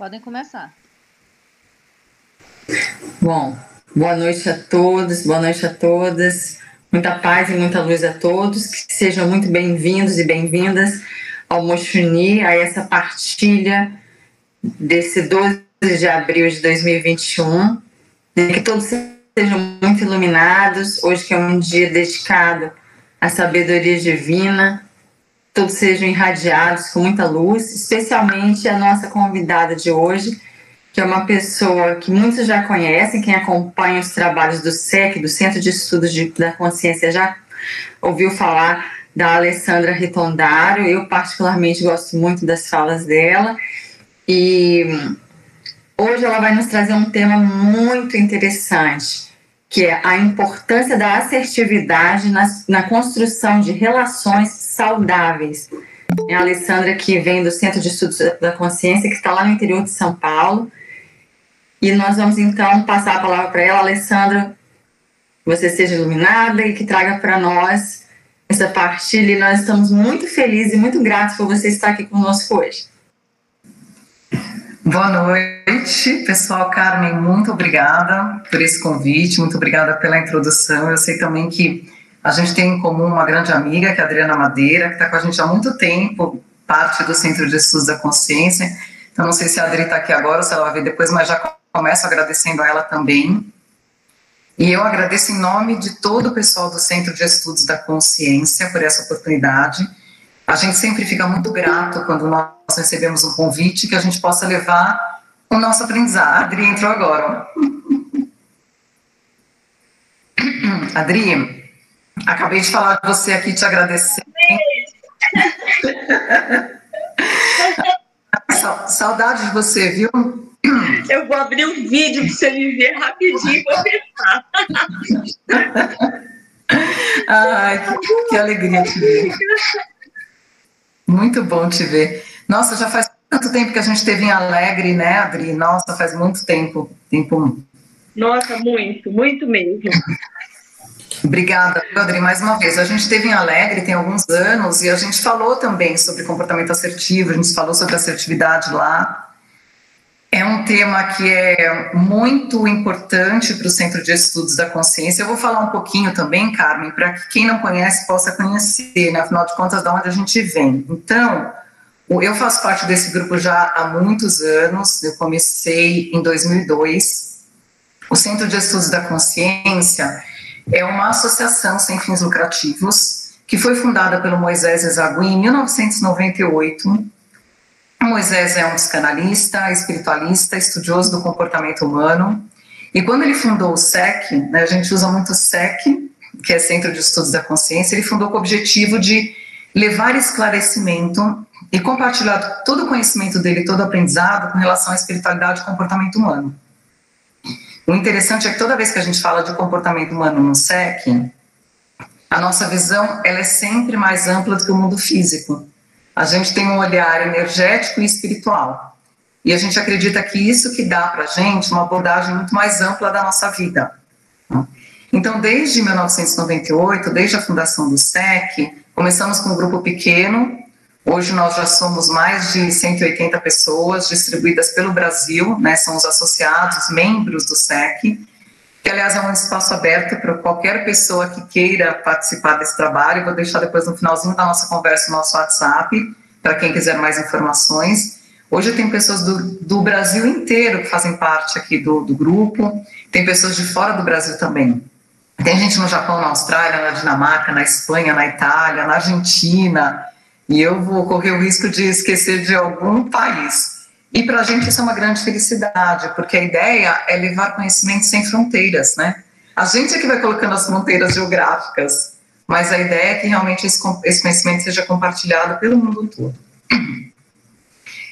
Podem começar. Bom, boa noite a todos, boa noite a todas. Muita paz e muita luz a todos. Que sejam muito bem-vindos e bem-vindas ao Mochuni, a essa partilha desse 12 de abril de 2021. Que todos sejam muito iluminados. Hoje que é um dia dedicado à sabedoria divina. Todos sejam irradiados com muita luz, especialmente a nossa convidada de hoje, que é uma pessoa que muitos já conhecem, quem acompanha os trabalhos do SEC, do Centro de Estudos de, da Consciência, já ouviu falar da Alessandra Ritondário. Eu, particularmente, gosto muito das falas dela. E hoje ela vai nos trazer um tema muito interessante, que é a importância da assertividade na, na construção de relações saudáveis. É a Alessandra que vem do Centro de Estudos da Consciência, que está lá no interior de São Paulo. E nós vamos então passar a palavra para ela, Alessandra, você seja iluminada e que traga para nós essa partilha. E nós estamos muito felizes e muito gratos por você estar aqui conosco hoje. Boa noite, pessoal. Carmen, muito obrigada por esse convite, muito obrigada pela introdução. Eu sei também que a gente tem em comum uma grande amiga, que é a Adriana Madeira, que está com a gente há muito tempo, parte do Centro de Estudos da Consciência. Então, não sei se a Adri está aqui agora ou se ela vai ver depois, mas já começo agradecendo a ela também. E eu agradeço em nome de todo o pessoal do Centro de Estudos da Consciência por essa oportunidade. A gente sempre fica muito grato quando nós recebemos um convite que a gente possa levar o nosso aprendizado. A Adri entrou agora. Adri, acabei de falar de você aqui, te agradecer. Saudade de você, viu? Eu vou abrir um vídeo para você me ver rapidinho e vou pensar. Ai, que, que, alegria te ver. Muito bom te ver. Nossa, já faz tanto tempo que a gente esteve em Alegre, né, Adri? Nossa, faz muito tempo. tempo... Nossa, muito, muito mesmo. Obrigada, Adri, mais uma vez. A gente esteve em Alegre tem alguns anos e a gente falou também sobre comportamento assertivo, a gente falou sobre assertividade lá. É um tema que é muito importante para o Centro de Estudos da Consciência. Eu vou falar um pouquinho também, Carmen, para que quem não conhece possa conhecer, né? afinal de contas, de onde a gente vem. Então, eu faço parte desse grupo já há muitos anos, eu comecei em 2002. O Centro de Estudos da Consciência é uma associação sem fins lucrativos que foi fundada pelo Moisés Ezagui em 1998 Moisés é um psicanalista, espiritualista, estudioso do comportamento humano. E quando ele fundou o SEC, né, a gente usa muito o SEC, que é Centro de Estudos da Consciência, ele fundou com o objetivo de levar esclarecimento e compartilhar todo o conhecimento dele, todo o aprendizado com relação à espiritualidade e comportamento humano. O interessante é que toda vez que a gente fala de comportamento humano no SEC, a nossa visão ela é sempre mais ampla do que o mundo físico a gente tem um olhar energético e espiritual. E a gente acredita que isso que dá para a gente uma abordagem muito mais ampla da nossa vida. Então, desde 1998, desde a fundação do SEC, começamos com um grupo pequeno. Hoje nós já somos mais de 180 pessoas distribuídas pelo Brasil, né? São os associados, membros do SEC que aliás é um espaço aberto para qualquer pessoa que queira participar desse trabalho. Vou deixar depois no finalzinho da nossa conversa o nosso WhatsApp, para quem quiser mais informações. Hoje tem pessoas do, do Brasil inteiro que fazem parte aqui do, do grupo, tem pessoas de fora do Brasil também. Tem gente no Japão, na Austrália, na Dinamarca, na Espanha, na Itália, na Argentina, e eu vou correr o risco de esquecer de algum país. E para a gente isso é uma grande felicidade, porque a ideia é levar conhecimento sem fronteiras, né? A gente é que vai colocando as fronteiras geográficas, mas a ideia é que realmente esse, conhecimento seja compartilhado pelo mundo todo.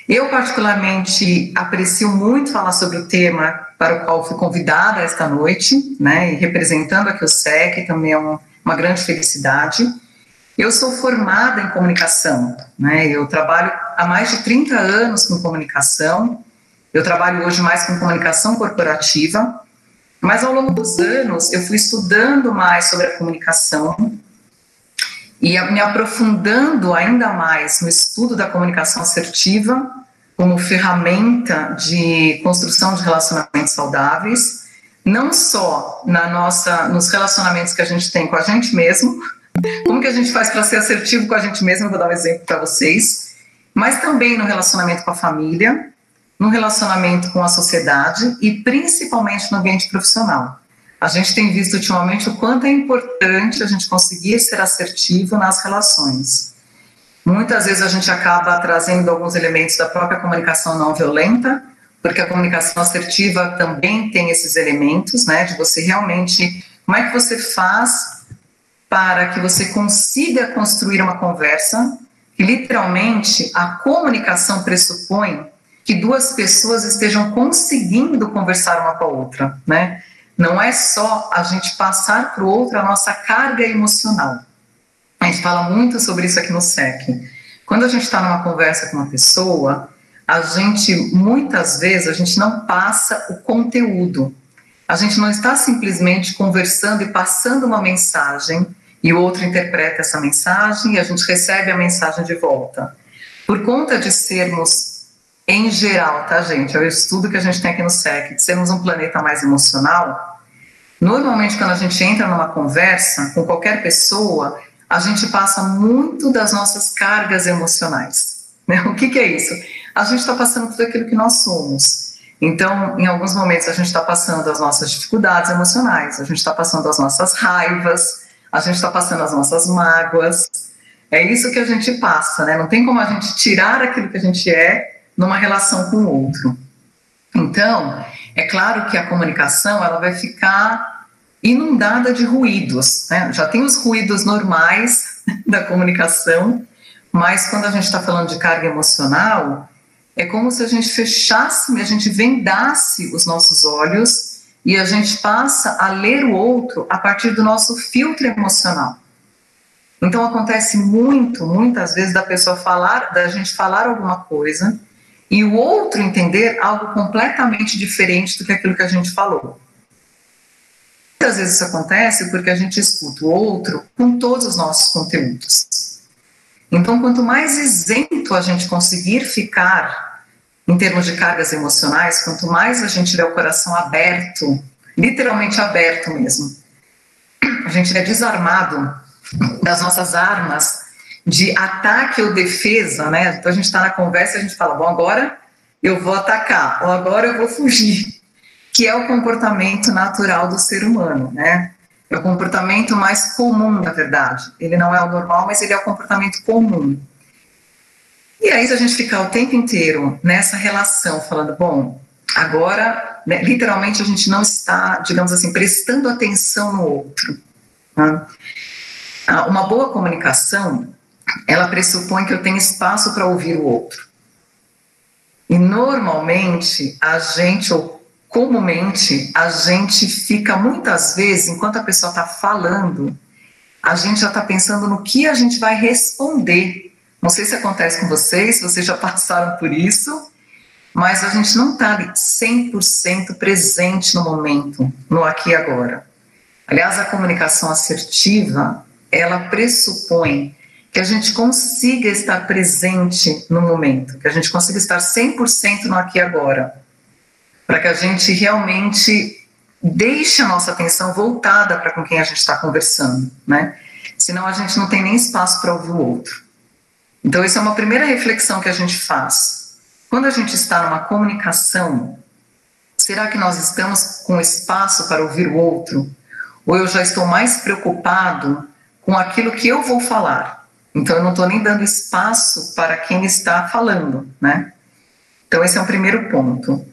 Eu, particularmente, aprecio muito falar sobre o tema para o qual fui convidada esta noite, né, e representando aqui o SEC, também é um, uma grande felicidade. Eu sou formada em comunicação, né? Eu trabalho há mais de 30 anos com comunicação. Eu trabalho hoje mais com comunicação corporativa, mas ao longo dos anos eu fui estudando mais sobre a comunicação e me aprofundando ainda mais no estudo da comunicação assertiva, como ferramenta de construção de relacionamentos saudáveis, não só na nossa, nos relacionamentos que a gente tem com a gente mesmo, como que a gente faz para ser assertivo com a gente mesmo, vou dar um exemplo para vocês, mas também no relacionamento com a família, no relacionamento com a sociedade e principalmente no ambiente profissional. A gente tem visto ultimamente o quanto é importante a gente conseguir ser assertivo nas relações. Muitas vezes a gente acaba trazendo alguns elementos da própria comunicação não violenta, porque a comunicação assertiva também tem esses elementos, né, de você realmente, como é que você faz para que você consiga construir uma conversa que literalmente a comunicação pressupõe que duas pessoas estejam conseguindo conversar uma com a outra, né? Não é só a gente passar para o outro a nossa carga emocional. A gente fala muito sobre isso aqui no SEC. Quando a gente está numa conversa com uma pessoa, a gente, muitas vezes, a gente não passa o conteúdo. A gente não está simplesmente conversando e passando uma mensagem e o outro interpreta essa mensagem e a gente recebe a mensagem de volta. Por conta de sermos, em geral, tá, gente? É o estudo que a gente tem aqui no SEC, de sermos um planeta mais emocional. Normalmente, quando a gente entra numa conversa com qualquer pessoa, a gente passa muito das nossas cargas emocionais. Né? O que, que é isso? A gente está passando tudo aquilo que nós somos. Então, em alguns momentos, a gente está passando as nossas dificuldades emocionais, a gente está passando as nossas raivas, a gente está passando as nossas mágoas. É isso que a gente passa, né? Não tem como a gente tirar aquilo que a gente é numa relação com o outro. Então, é claro que a comunicação ela vai ficar inundada de ruídos. Né? Já tem os ruídos normais da comunicação, mas quando a gente está falando de carga emocional, é como se a gente fechasse, a gente vendasse os nossos olhos e a gente passa a ler o outro a partir do nosso filtro emocional. Então acontece muito, muitas vezes da pessoa falar, da gente falar alguma coisa e o outro entender algo completamente diferente do que aquilo que a gente falou. Muitas vezes isso acontece porque a gente escuta o outro com todos os nossos conteúdos. Então, quanto mais isento a gente conseguir ficar em termos de cargas emocionais, quanto mais a gente tiver o coração aberto, literalmente aberto mesmo, a gente é desarmado das nossas armas de ataque ou defesa, né? Então a gente está na conversa a gente fala, bom, agora eu vou atacar, ou agora eu vou fugir que é o comportamento natural do ser humano, né? É o comportamento mais comum, na verdade. Ele não é o normal, mas ele é o comportamento comum. E aí, se a gente ficar o tempo inteiro nessa relação, falando, bom, agora, né, literalmente, a gente não está, digamos assim, prestando atenção no outro. Tá? Uma boa comunicação, ela pressupõe que eu tenho espaço para ouvir o outro. E normalmente, a gente, ou comumente a gente fica muitas vezes, enquanto a pessoa está falando, a gente já está pensando no que a gente vai responder. Não sei se acontece com vocês, se vocês já passaram por isso, mas a gente não está 100% presente no momento, no aqui e agora. Aliás, a comunicação assertiva, ela pressupõe que a gente consiga estar presente no momento, que a gente consiga estar 100% no aqui e agora para que a gente realmente deixe a nossa atenção voltada para com quem a gente está conversando, né? Senão a gente não tem nem espaço para ouvir o outro. Então, isso é uma primeira reflexão que a gente faz. Quando a gente está numa comunicação, será que nós estamos com espaço para ouvir o outro? Ou eu já estou mais preocupado com aquilo que eu vou falar? Então, eu não estou nem dando espaço para quem está falando, né? Então, esse é o primeiro ponto.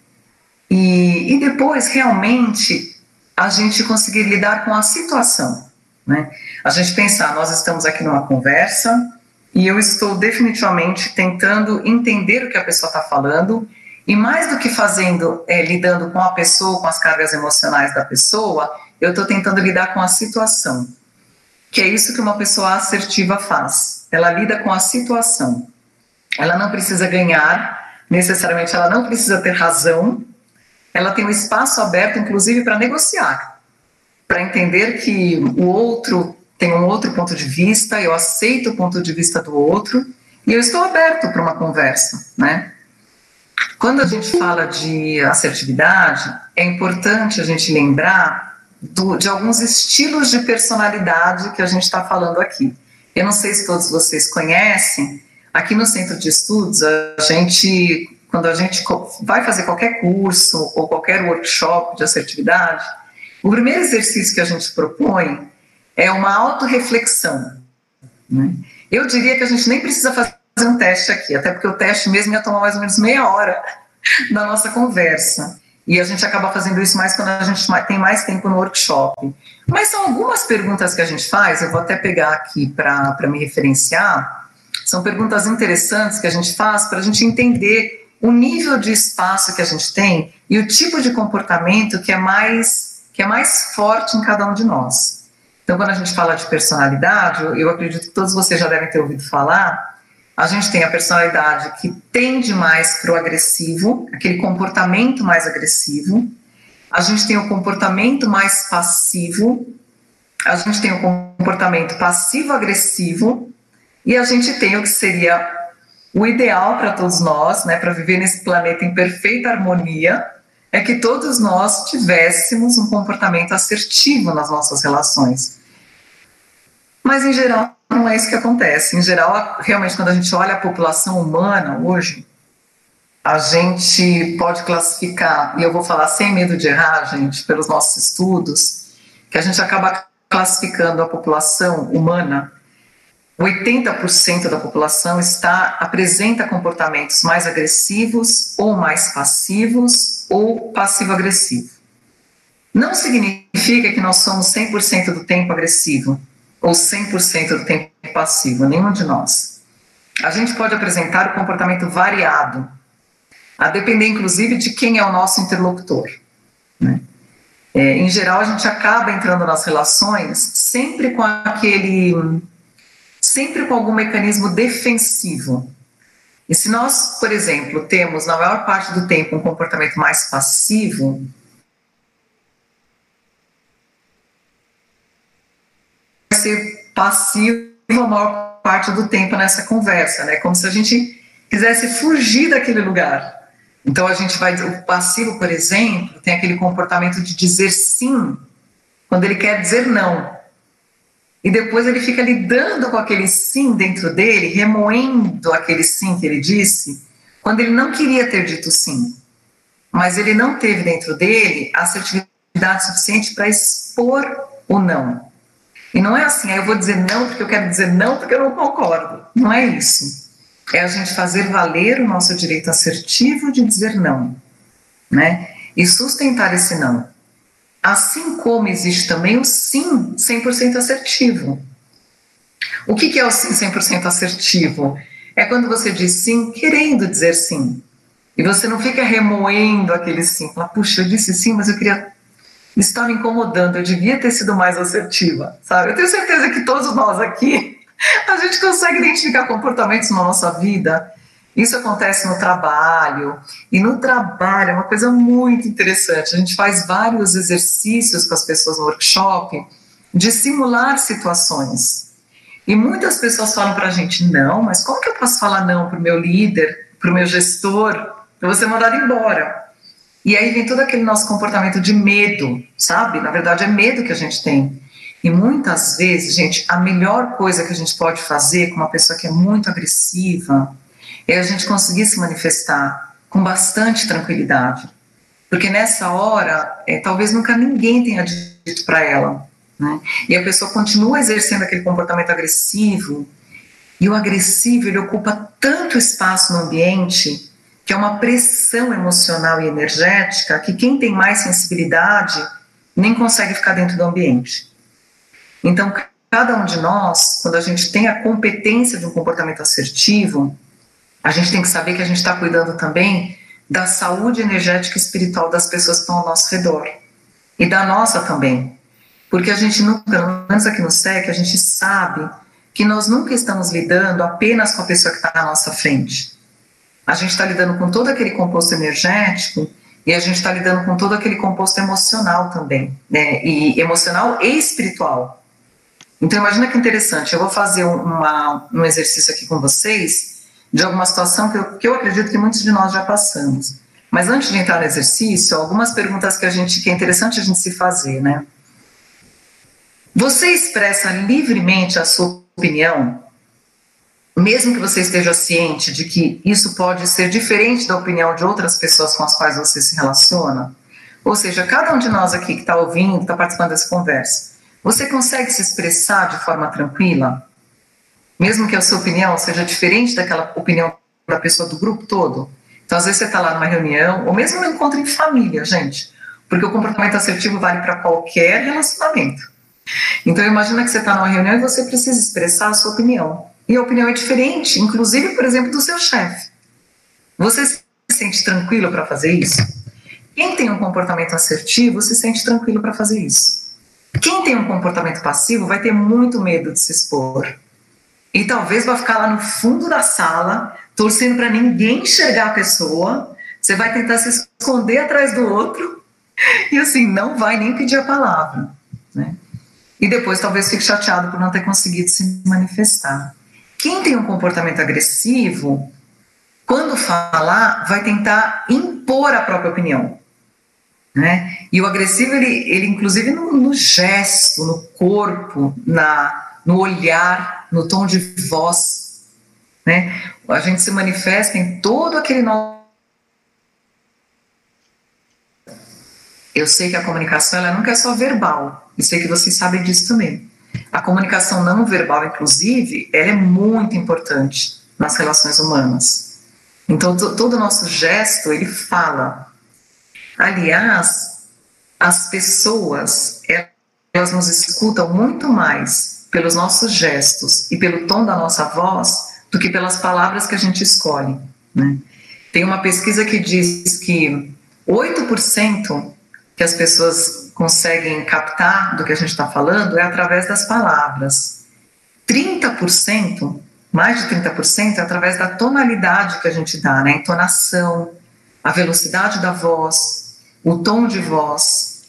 E, e depois, realmente, a gente conseguir lidar com a situação. Né? A gente pensar, nós estamos aqui numa conversa e eu estou definitivamente tentando entender o que a pessoa está falando e mais do que fazendo, é, lidando com a pessoa, com as cargas emocionais da pessoa, eu estou tentando lidar com a situação. Que é isso que uma pessoa assertiva faz. Ela lida com a situação. Ela não precisa ganhar, necessariamente ela não precisa ter razão, ela tem um espaço aberto, inclusive, para negociar, para entender que o outro tem um outro ponto de vista, eu aceito o ponto de vista do outro e eu estou aberto para uma conversa, né? Quando a gente fala de assertividade, é importante a gente lembrar do, de alguns estilos de personalidade que a gente está falando aqui. Eu não sei se todos vocês conhecem, aqui no Centro de Estudos, a gente, quando a gente vai fazer qualquer curso ou qualquer workshop de assertividade, o primeiro exercício que a gente propõe é uma autorreflexão. Né? Eu diria que a gente nem precisa fazer um teste aqui, até porque o teste mesmo ia tomar mais ou menos meia hora da nossa conversa. E a gente acaba fazendo isso mais quando a gente tem mais tempo no workshop. Mas são algumas perguntas que a gente faz, eu vou até pegar aqui para me referenciar. São perguntas interessantes que a gente faz para a gente entender o nível de espaço que a gente tem e o tipo de comportamento que é mais que é mais forte em cada um de nós. Então, quando a gente fala de personalidade, eu acredito que todos vocês já devem ter ouvido falar, a gente tem a personalidade que tende mais para o agressivo, aquele comportamento mais agressivo. A gente tem o comportamento mais passivo. A gente tem o comportamento passivo-agressivo. E a gente tem o que seria o ideal para todos nós, né, para viver nesse planeta em perfeita harmonia, é que todos nós tivéssemos um comportamento assertivo nas nossas relações. Mas, em geral, não é isso que acontece. Em geral, realmente, quando a gente olha a população humana hoje, a gente pode classificar, e eu vou falar sem medo de errar, gente, pelos nossos estudos, que a gente acaba classificando a população humana 80% da população está apresenta comportamentos mais agressivos ou mais passivos ou passivo-agressivo. Não significa que nós somos 100% do tempo agressivo ou 100% do tempo passivo, nenhum de nós. A gente pode apresentar o comportamento variado, a depender inclusive de quem é o nosso interlocutor. Né? É, em geral, a gente acaba entrando nas relações sempre com aquele sempre com algum mecanismo defensivo. E se nós, por exemplo, temos na maior parte do tempo um comportamento mais passivo, vai ser passivo a maior parte do tempo nessa conversa, né? Como se a gente quisesse fugir daquele lugar. Então a gente vai, o passivo, por exemplo, tem aquele comportamento de dizer sim quando ele quer dizer não. E depois ele fica lidando com aquele sim dentro dele, remoendo aquele sim que ele disse, quando ele não queria ter dito sim. Mas ele não teve dentro dele assertividade suficiente para expor o não. E não é assim, eu vou dizer não porque eu quero dizer não porque eu não concordo. Não é isso. É a gente fazer valer o nosso direito assertivo de dizer não, né? E sustentar esse não. Assim como existe também o sim 100% assertivo. O que, que é o sim 100% assertivo? É quando você diz sim querendo dizer sim. E você não fica remoendo aquele sim. Fala, puxa, eu disse sim, mas eu queria. Estava incomodando, eu devia ter sido mais assertiva, sabe? Eu tenho certeza que todos nós aqui, a gente consegue identificar comportamentos na nossa vida isso acontece no trabalho, e no trabalho é uma coisa muito interessante. A gente faz vários exercícios com as pessoas no workshop de simular situações. E muitas pessoas falam para a gente: não, mas como que eu posso falar não para o meu líder, para o meu gestor? Eu vou ser mandado embora. E aí vem todo aquele nosso comportamento de medo, sabe? Na verdade, é medo que a gente tem. E muitas vezes, gente, a melhor coisa que a gente pode fazer com uma pessoa que é muito agressiva, é a gente conseguir se manifestar com bastante tranquilidade. Porque nessa hora, é, talvez nunca ninguém tenha dito para ela. Né? E a pessoa continua exercendo aquele comportamento agressivo, e o agressivo ele ocupa tanto espaço no ambiente que é uma pressão emocional e energética que quem tem mais sensibilidade nem consegue ficar dentro do ambiente. Então, cada um de nós, quando a gente tem a competência de um comportamento assertivo, a gente tem que saber que a gente está cuidando também da saúde energética e espiritual das pessoas que estão ao nosso redor. E da nossa também. Porque a gente nunca, pelo menos aqui no SEC, a gente sabe que nós nunca estamos lidando apenas com a pessoa que está na nossa frente. A gente está lidando com todo aquele composto energético e a gente está lidando com todo aquele composto emocional também, né? E emocional e espiritual. Então imagina que interessante. Eu vou fazer uma, um exercício aqui com vocês de alguma situação que eu, que eu acredito que muitos de nós já passamos. Mas antes de entrar no exercício, algumas perguntas que a gente que é interessante a gente se fazer, né? Você expressa livremente a sua opinião, mesmo que você esteja ciente de que isso pode ser diferente da opinião de outras pessoas com as quais você se relaciona? Ou seja, cada um de nós aqui que está ouvindo, está participando dessa conversa, você consegue se expressar de forma tranquila? Mesmo que a sua opinião seja diferente daquela opinião da pessoa do grupo todo? Então, às vezes você está lá numa reunião, ou mesmo no encontro em família, gente, porque o comportamento assertivo vale para qualquer relacionamento. Então, imagina que você está numa reunião e você precisa expressar a sua opinião. E a opinião é diferente, inclusive, por exemplo, do seu chefe. Você se sente tranquilo para fazer isso? Quem tem um comportamento assertivo se sente tranquilo para fazer isso. Quem tem um comportamento passivo vai ter muito medo de se expor. E talvez vai ficar lá no fundo da sala, torcendo para ninguém enxergar a pessoa. Você vai tentar se esconder atrás do outro e assim não vai nem pedir a palavra, né? E depois talvez fique chateado por não ter conseguido se manifestar. Quem tem um comportamento agressivo, quando falar, vai tentar impor a própria opinião. Né? E o agressivo, ele, ele inclusive no, no gesto, no corpo, na, no olhar, no tom de voz, né? a gente se manifesta em todo aquele nosso. Eu sei que a comunicação ela nunca é só verbal, eu sei que vocês sabem disso também. A comunicação não verbal, inclusive, ela é muito importante nas relações humanas. Então, todo o nosso gesto, ele fala. Aliás, as pessoas, elas nos escutam muito mais pelos nossos gestos e pelo tom da nossa voz do que pelas palavras que a gente escolhe. Né? Tem uma pesquisa que diz que 8% que as pessoas conseguem captar do que a gente está falando é através das palavras. 30%, mais de 30%, é através da tonalidade que a gente dá, né? a entonação, a velocidade da voz, o tom de voz.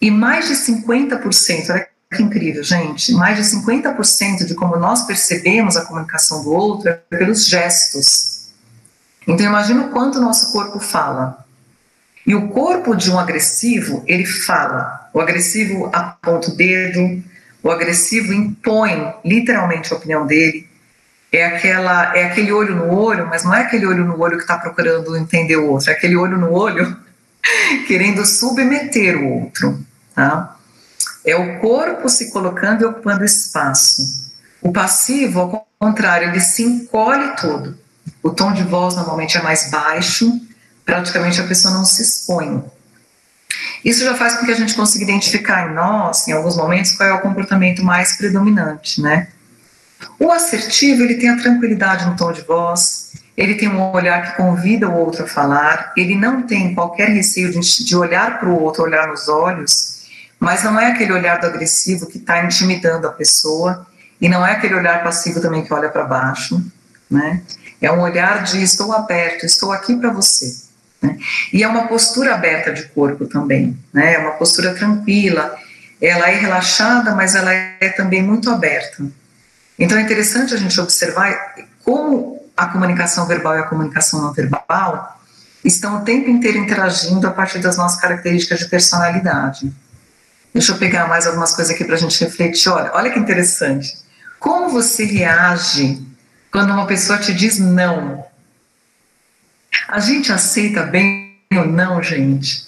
E mais de 50%, olha que incrível, gente, mais de 50% de como nós percebemos a comunicação do outro é pelos gestos. Então imagina o quanto o nosso corpo fala. E o corpo de um agressivo, ele fala. O agressivo aponta o dedo, o agressivo impõe literalmente a opinião dele. É, aquela, é aquele olho no olho, mas não é aquele olho no olho que está procurando entender o outro, é aquele olho no olho querendo submeter o outro. Tá? É o corpo se colocando e ocupando espaço. O passivo, ao contrário, ele se encolhe todo. O tom de voz normalmente é mais baixo, praticamente a pessoa não se expõe. Isso já faz com que a gente consiga identificar em nós, em alguns momentos, qual é o comportamento mais predominante, né? O assertivo, ele tem a tranquilidade no tom de voz, ele tem um olhar que convida o outro a falar, ele não tem qualquer receio de, olhar para o outro, olhar nos olhos, mas não é aquele olhar do agressivo que está intimidando a pessoa, e não é aquele olhar passivo também que olha para baixo, né? É um olhar de estou aberto, estou aqui para você. Né? E é uma postura aberta de corpo também, né? É uma postura tranquila, ela é relaxada, mas ela é também muito aberta. Então é interessante a gente observar como a comunicação verbal e a comunicação não verbal estão o tempo inteiro interagindo a partir das nossas características de personalidade. Deixa eu pegar mais algumas coisas aqui para a gente refletir. Olha, olha que interessante. Como você reage quando uma pessoa te diz não? A gente aceita bem ou não, gente?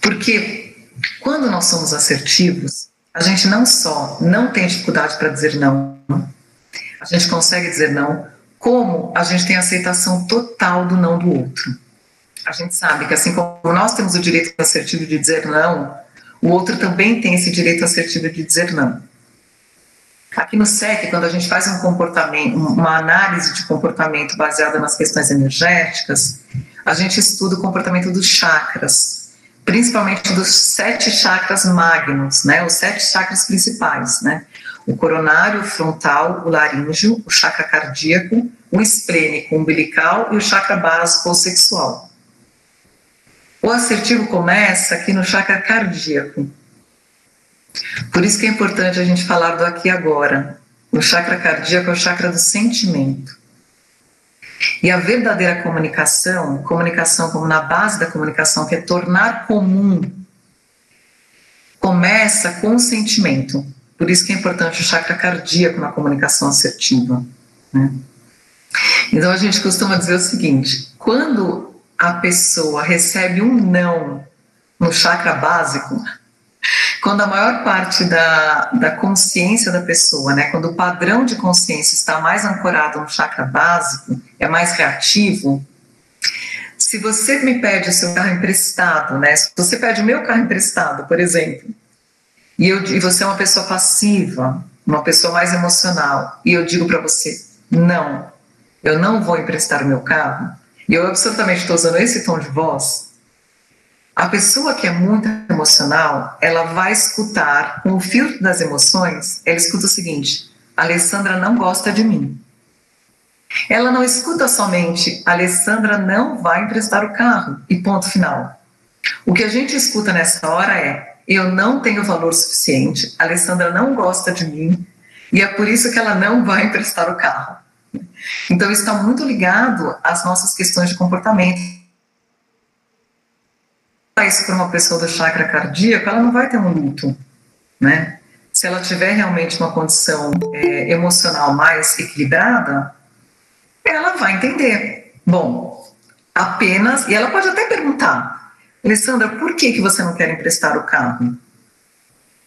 Porque quando nós somos assertivos, a gente não só não tem dificuldade para dizer não, a gente consegue dizer não, como a gente tem aceitação total do não do outro. A gente sabe que assim como nós temos o direito assertivo de dizer não, o outro também tem esse direito assertivo de dizer não. Aqui no SEC, quando a gente faz um comportamento, uma análise de comportamento baseada nas questões energéticas, a gente estuda o comportamento dos chakras, principalmente dos sete chakras magnos, né, os sete chakras principais, né, o coronário, o frontal, o laríngeo, o chakra cardíaco, o esplênico, umbilical e o chakra básico ou sexual. O assertivo começa aqui no chakra cardíaco. Por isso que é importante a gente falar do aqui e agora. O chakra cardíaco é o chakra do sentimento. E a verdadeira comunicação, comunicação como na base da comunicação, que é tornar comum, começa com o sentimento. Por isso que é importante o chakra cardíaco na comunicação assertiva. Né? Então a gente costuma dizer o seguinte: quando a pessoa recebe um não no chakra básico, quando a maior parte da, da consciência da pessoa, né, quando o padrão de consciência está mais ancorado no chakra básico, é mais reativo, se você me pede o seu carro emprestado, né, se você pede o meu carro emprestado, por exemplo, e, eu, e você é uma pessoa passiva, uma pessoa mais emocional, e eu digo para você, não, eu não vou emprestar o meu carro, e eu absolutamente estou usando esse tom de voz, a pessoa que é muito emocional, ela vai escutar com o filtro das emoções, ela escuta o seguinte: Alessandra não gosta de mim. Ela não escuta somente Alessandra não vai emprestar o carro e ponto final. O que a gente escuta nessa hora é: eu não tenho valor suficiente, Alessandra não gosta de mim e é por isso que ela não vai emprestar o carro. Então, isso está muito ligado às nossas questões de comportamento isso para uma pessoa do chakra cardíaco, ela não vai ter um luto, né? Se ela tiver realmente uma condição é, emocional mais equilibrada, ela vai entender. Bom, apenas, e ela pode até perguntar, Alessandra, por que, que você não quer emprestar o carro?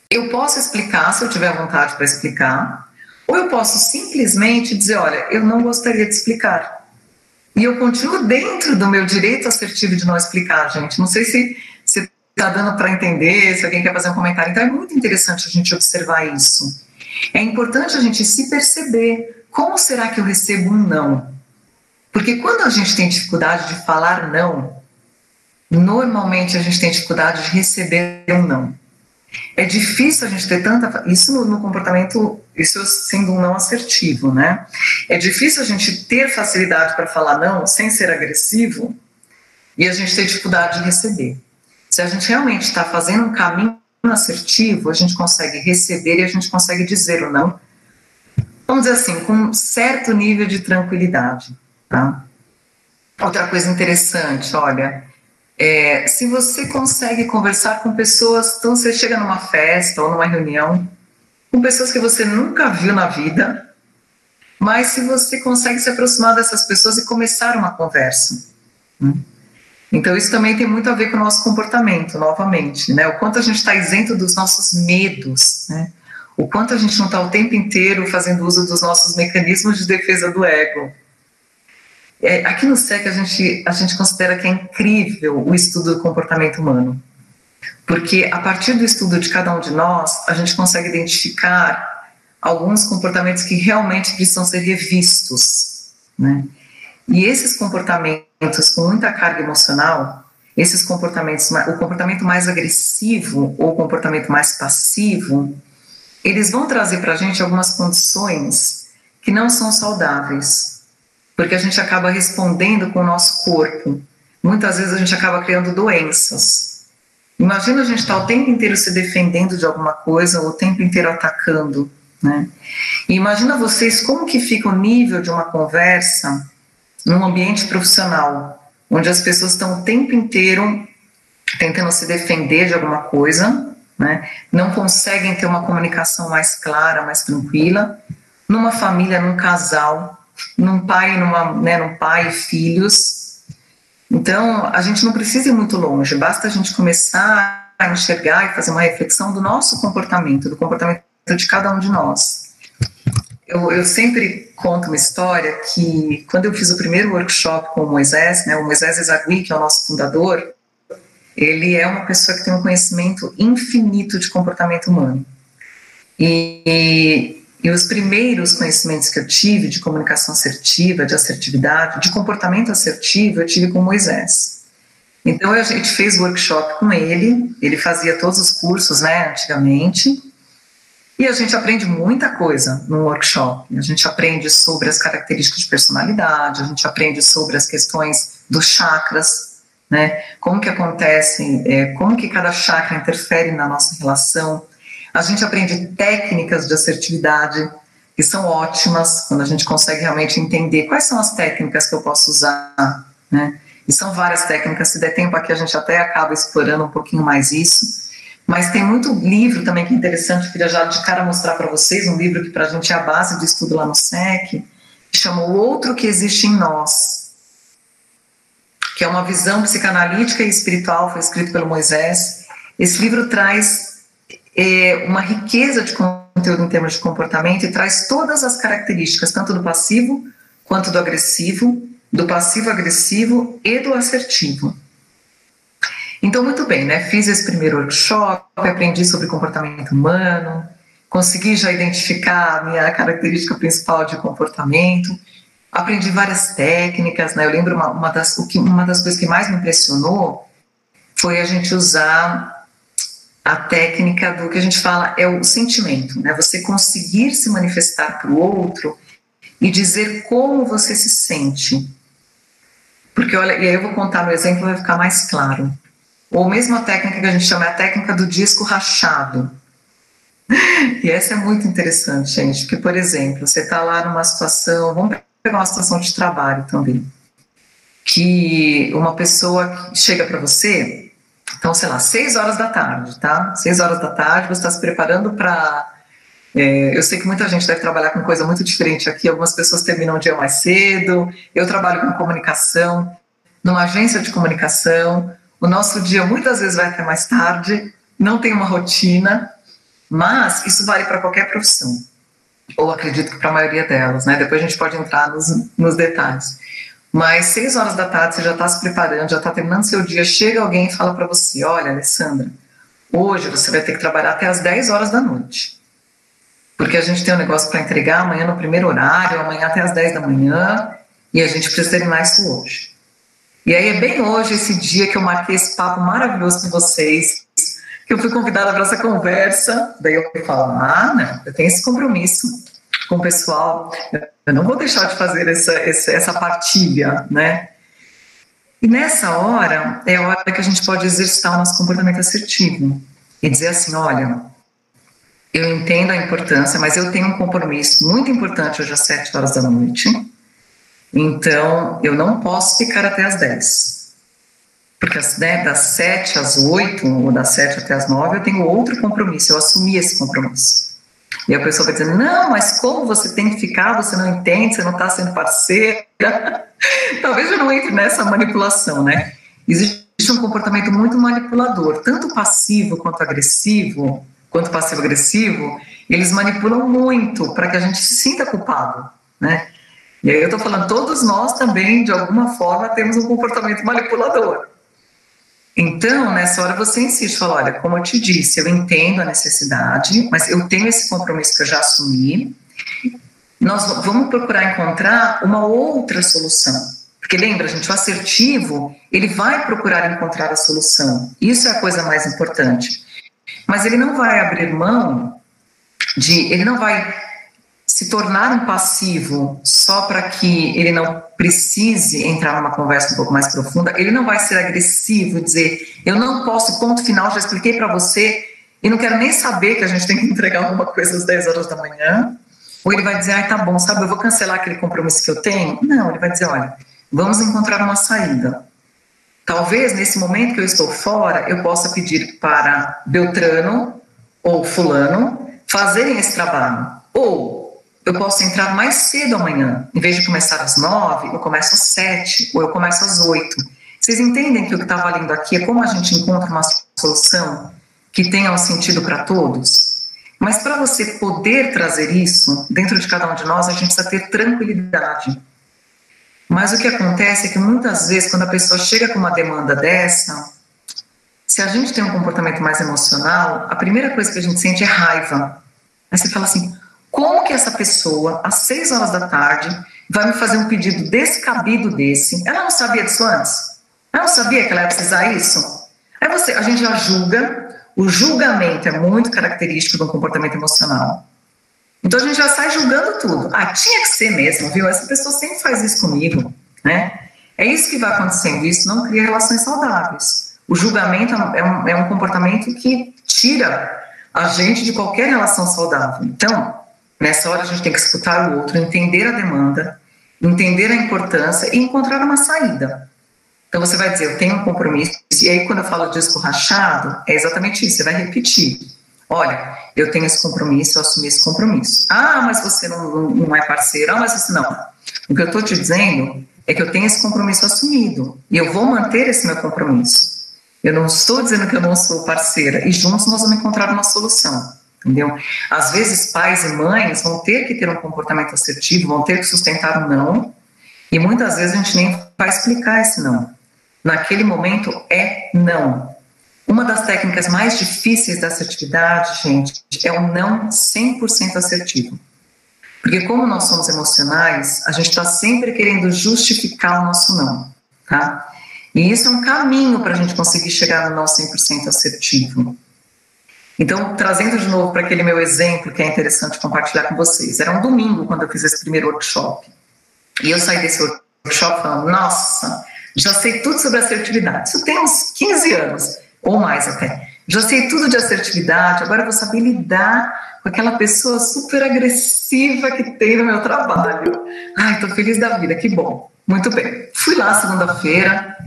Eu posso explicar, se eu tiver vontade para explicar, ou eu posso simplesmente dizer, olha, eu não gostaria de explicar. E eu continuo dentro do meu direito assertivo de não explicar, gente. Não sei se está dando para entender, se alguém quer fazer um comentário. Então é muito interessante a gente observar isso. É importante a gente se perceber como será que eu recebo um não? Porque quando a gente tem dificuldade de falar não, normalmente a gente tem dificuldade de receber um não. É difícil a gente ter tanta. Isso no, comportamento, isso sendo um não assertivo, né? É difícil a gente ter facilidade para falar não sem ser agressivo e a gente ter dificuldade de receber. Se a gente realmente está fazendo um caminho assertivo, a gente consegue receber e a gente consegue dizer o não. Vamos dizer assim, com um certo nível de tranquilidade. Tá? Outra coisa interessante, olha, é, se você consegue conversar com pessoas, então você chega numa festa ou numa reunião, com pessoas que você nunca viu na vida, mas se você consegue se aproximar dessas pessoas e começar uma conversa. Né? Então, isso também tem muito a ver com o nosso comportamento, novamente, né? O quanto a gente está isento dos nossos medos, né? O quanto a gente não está o tempo inteiro fazendo uso dos nossos mecanismos de defesa do ego, é, aqui no SEC a gente, a gente considera que é incrível o estudo do comportamento humano, porque a partir do estudo de cada um de nós, a gente consegue identificar alguns comportamentos que realmente precisam ser revistos, né? E esses comportamentos com muita carga emocional, esses comportamentos, o comportamento mais agressivo ou o comportamento mais passivo, eles vão trazer para a gente algumas condições que não são saudáveis porque a gente acaba respondendo com o nosso corpo. Muitas vezes a gente acaba criando doenças. Imagina a gente estar tá o tempo inteiro se defendendo de alguma coisa, ou o tempo inteiro atacando, né? E imagina vocês como que fica o nível de uma conversa num ambiente profissional, onde as pessoas estão o tempo inteiro tentando se defender de alguma coisa, né? Não conseguem ter uma comunicação mais clara, mais tranquila. Numa família, num casal, num pai, numa, né, num pai e filhos. Então, a gente não precisa ir muito longe, basta a gente começar a enxergar e fazer uma reflexão do nosso comportamento, do comportamento de cada um de nós. Eu, eu sempre conto uma história que, quando eu fiz o primeiro workshop com o Moisés, né, o Moisés Ezagui, que é o nosso fundador, ele é uma pessoa que tem um conhecimento infinito de comportamento humano. E, e os primeiros conhecimentos que eu tive de comunicação assertiva, de assertividade, de comportamento assertivo, eu tive com Moisés. Então a gente fez workshop com ele, ele fazia todos os cursos, né, antigamente, e a gente aprende muita coisa no workshop. A gente aprende sobre as características de personalidade, a gente aprende sobre as questões dos chakras, né, como que acontece, é, como que cada chakra interfere na nossa relação, a gente aprende técnicas de assertividade, que são ótimas quando a gente consegue realmente entender quais são as técnicas que eu posso usar, né? E são várias técnicas, se der tempo aqui a gente até acaba explorando um pouquinho mais isso. Mas tem muito livro também que é interessante, queria já de cara mostrar para vocês, um livro que para a gente é a base de estudo lá no SEC, que chama O Outro que Existe em Nós, que é uma visão psicanalítica e espiritual, foi escrito pelo Moisés. Esse livro traz é, uma riqueza de conteúdo em termos de comportamento e traz todas as características, tanto do passivo quanto do agressivo, do passivo-agressivo e do assertivo. Então, muito bem, né? Fiz esse primeiro workshop, aprendi sobre comportamento humano, consegui já identificar a minha característica principal de comportamento, aprendi várias técnicas, né? Eu lembro uma, uma, das, o que, uma das coisas que mais me impressionou foi a gente usar a técnica do que a gente fala é o sentimento, né? Você conseguir se manifestar para o outro e dizer como você se sente. Porque olha, e aí eu vou contar no exemplo, vai ficar mais claro. Ou mesmo a técnica que a gente chama é a técnica do disco rachado. E essa é muito interessante, gente, porque, por exemplo, você está lá numa situação, vamos pegar uma situação de trabalho também, que uma pessoa chega para você, então, sei lá, seis horas da tarde, tá? Seis horas da tarde, você está se preparando para. É, eu sei que muita gente deve trabalhar com coisa muito diferente aqui, algumas pessoas terminam o dia mais cedo, eu trabalho com comunicação, numa agência de comunicação, o nosso dia muitas vezes vai até mais tarde, não tem uma rotina, mas isso vale para qualquer profissão, ou acredito que para a maioria delas, né? Depois a gente pode entrar nos, nos detalhes. Mas seis horas da tarde você já está se preparando, já está terminando seu dia, chega alguém e fala para você: Olha, Alessandra, hoje você vai ter que trabalhar até as 10 horas da noite. Porque a gente tem um negócio para entregar amanhã no primeiro horário, amanhã até as 10 da manhã, e a gente precisa terminar isso hoje. E aí é bem hoje esse dia que eu marquei esse papo maravilhoso com vocês, que eu fui convidada para essa conversa. Daí eu falo, ah, não, eu tenho esse compromisso com o pessoal, eu não vou deixar de fazer essa, essa, partilha, né? E nessa hora é a hora que a gente pode exercitar o nosso comportamento assertivo e dizer assim, olha, eu entendo a importância, mas eu tenho um compromisso muito importante hoje às sete horas da noite então, eu não posso ficar até as 10. Porque né, das 7 às 8, ou das 7 até as 9, eu tenho outro compromisso, eu assumi esse compromisso. E a pessoa vai dizer: não, mas como você tem que ficar, você não entende, você não está sendo parceira. Talvez eu não entre nessa manipulação, né? Existe um comportamento muito manipulador, tanto passivo quanto agressivo, quanto passivo-agressivo, eles manipulam muito para que a gente se sinta culpado, né? E aí eu estou falando, todos nós também, de alguma forma, temos um comportamento manipulador. Então, nessa hora você insiste, fala, olha, como eu te disse, eu entendo a necessidade, mas eu tenho esse compromisso que eu já assumi, nós vamos procurar encontrar uma outra solução. Porque lembra, gente, o assertivo, ele vai procurar encontrar a solução. Isso é a coisa mais importante. Mas ele não vai abrir mão de, ele não vai se tornar um passivo só para que ele não precise entrar numa conversa um pouco mais profunda, ele não vai ser agressivo dizer, eu não posso, ponto final, já expliquei para você e não quero nem saber que a gente tem que entregar alguma coisa às 10 horas da manhã. Ou ele vai dizer, ah, tá bom, sabe, eu vou cancelar aquele compromisso que eu tenho. Não, ele vai dizer, olha, vamos encontrar uma saída. Talvez nesse momento que eu estou fora, eu possa pedir para Beltrano ou Fulano fazerem esse trabalho. Ou eu posso entrar mais cedo amanhã. Em vez de começar às nove, eu começo às sete, ou eu começo às oito. Vocês entendem que o que está valendo aqui é como a gente encontra uma solução que tenha um sentido para todos? Mas para você poder trazer isso dentro de cada um de nós, a gente precisa ter tranquilidade. Mas o que acontece é que muitas vezes, quando a pessoa chega com uma demanda dessa, se a gente tem um comportamento mais emocional, a primeira coisa que a gente sente é raiva. Aí você fala assim: como que essa pessoa, às seis horas da tarde, vai me fazer um pedido descabido desse? Ela não sabia disso antes? Ela não sabia que ela ia precisar isso? Aí você, a gente já julga, o julgamento é muito característico do comportamento emocional. Então a gente já sai julgando tudo. Ah, tinha que ser mesmo, viu? Essa pessoa sempre faz isso comigo, né? É isso que vai acontecendo. Isso não cria relações saudáveis. O julgamento é um, é um comportamento que tira a gente de qualquer relação saudável. Então, Nessa hora a gente tem que escutar o outro, entender a demanda, entender a importância e encontrar uma saída. Então você vai dizer, eu tenho um compromisso, e aí quando eu falo disco rachado, é exatamente isso, você vai repetir. Olha, eu tenho esse compromisso, eu assumi esse compromisso. Ah, mas você não, não é parceiro, ah, mas você não. O que eu estou te dizendo é que eu tenho esse compromisso assumido, e eu vou manter esse meu compromisso. Eu não estou dizendo que eu não sou parceira, e juntos nós vamos encontrar uma solução entendeu? Às vezes, pais e mães vão ter que ter um comportamento assertivo, vão ter que sustentar o um não, e muitas vezes a gente nem vai explicar esse não. Naquele momento é não. Uma das técnicas mais difíceis da assertividade, gente, é o não 100% assertivo. Porque como nós somos emocionais, a gente está sempre querendo justificar o nosso não, tá? E isso é um caminho para a gente conseguir chegar no não 100% assertivo. Então, trazendo de novo para aquele meu exemplo que é interessante compartilhar com vocês. Era um domingo quando eu fiz esse primeiro workshop. E eu saí desse workshop falando: nossa, já sei tudo sobre assertividade. Isso tem uns 15 anos, ou mais até. Já sei tudo de assertividade, agora eu vou saber lidar com aquela pessoa super agressiva que tem no meu trabalho. Ai, estou feliz da vida, que bom. Muito bem. Fui lá segunda-feira,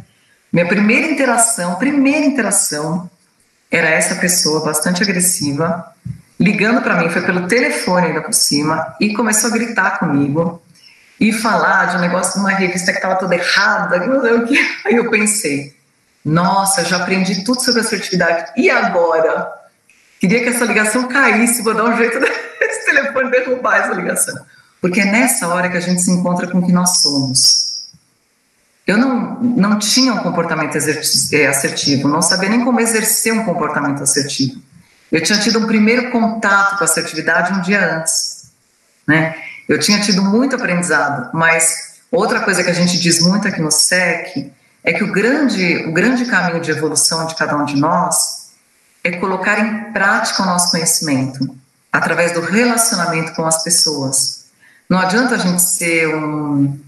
minha primeira interação, primeira interação, era essa pessoa bastante agressiva, ligando para mim, foi pelo telefone ainda por cima, e começou a gritar comigo e falar de um negócio de uma revista que estava toda errada. Aí eu pensei, nossa, já aprendi tudo sobre assertividade, e agora? Queria que essa ligação caísse, vou dar um jeito desse telefone derrubar essa ligação. Porque é nessa hora que a gente se encontra com o que nós somos eu não, não tinha um comportamento é, assertivo, não sabia nem como exercer um comportamento assertivo. Eu tinha tido um primeiro contato com a assertividade um dia antes, né? Eu tinha tido muito aprendizado, mas outra coisa que a gente diz muito aqui no SEC é que o grande, o grande caminho de evolução de cada um de nós é colocar em prática o nosso conhecimento através do relacionamento com as pessoas. Não adianta a gente ser um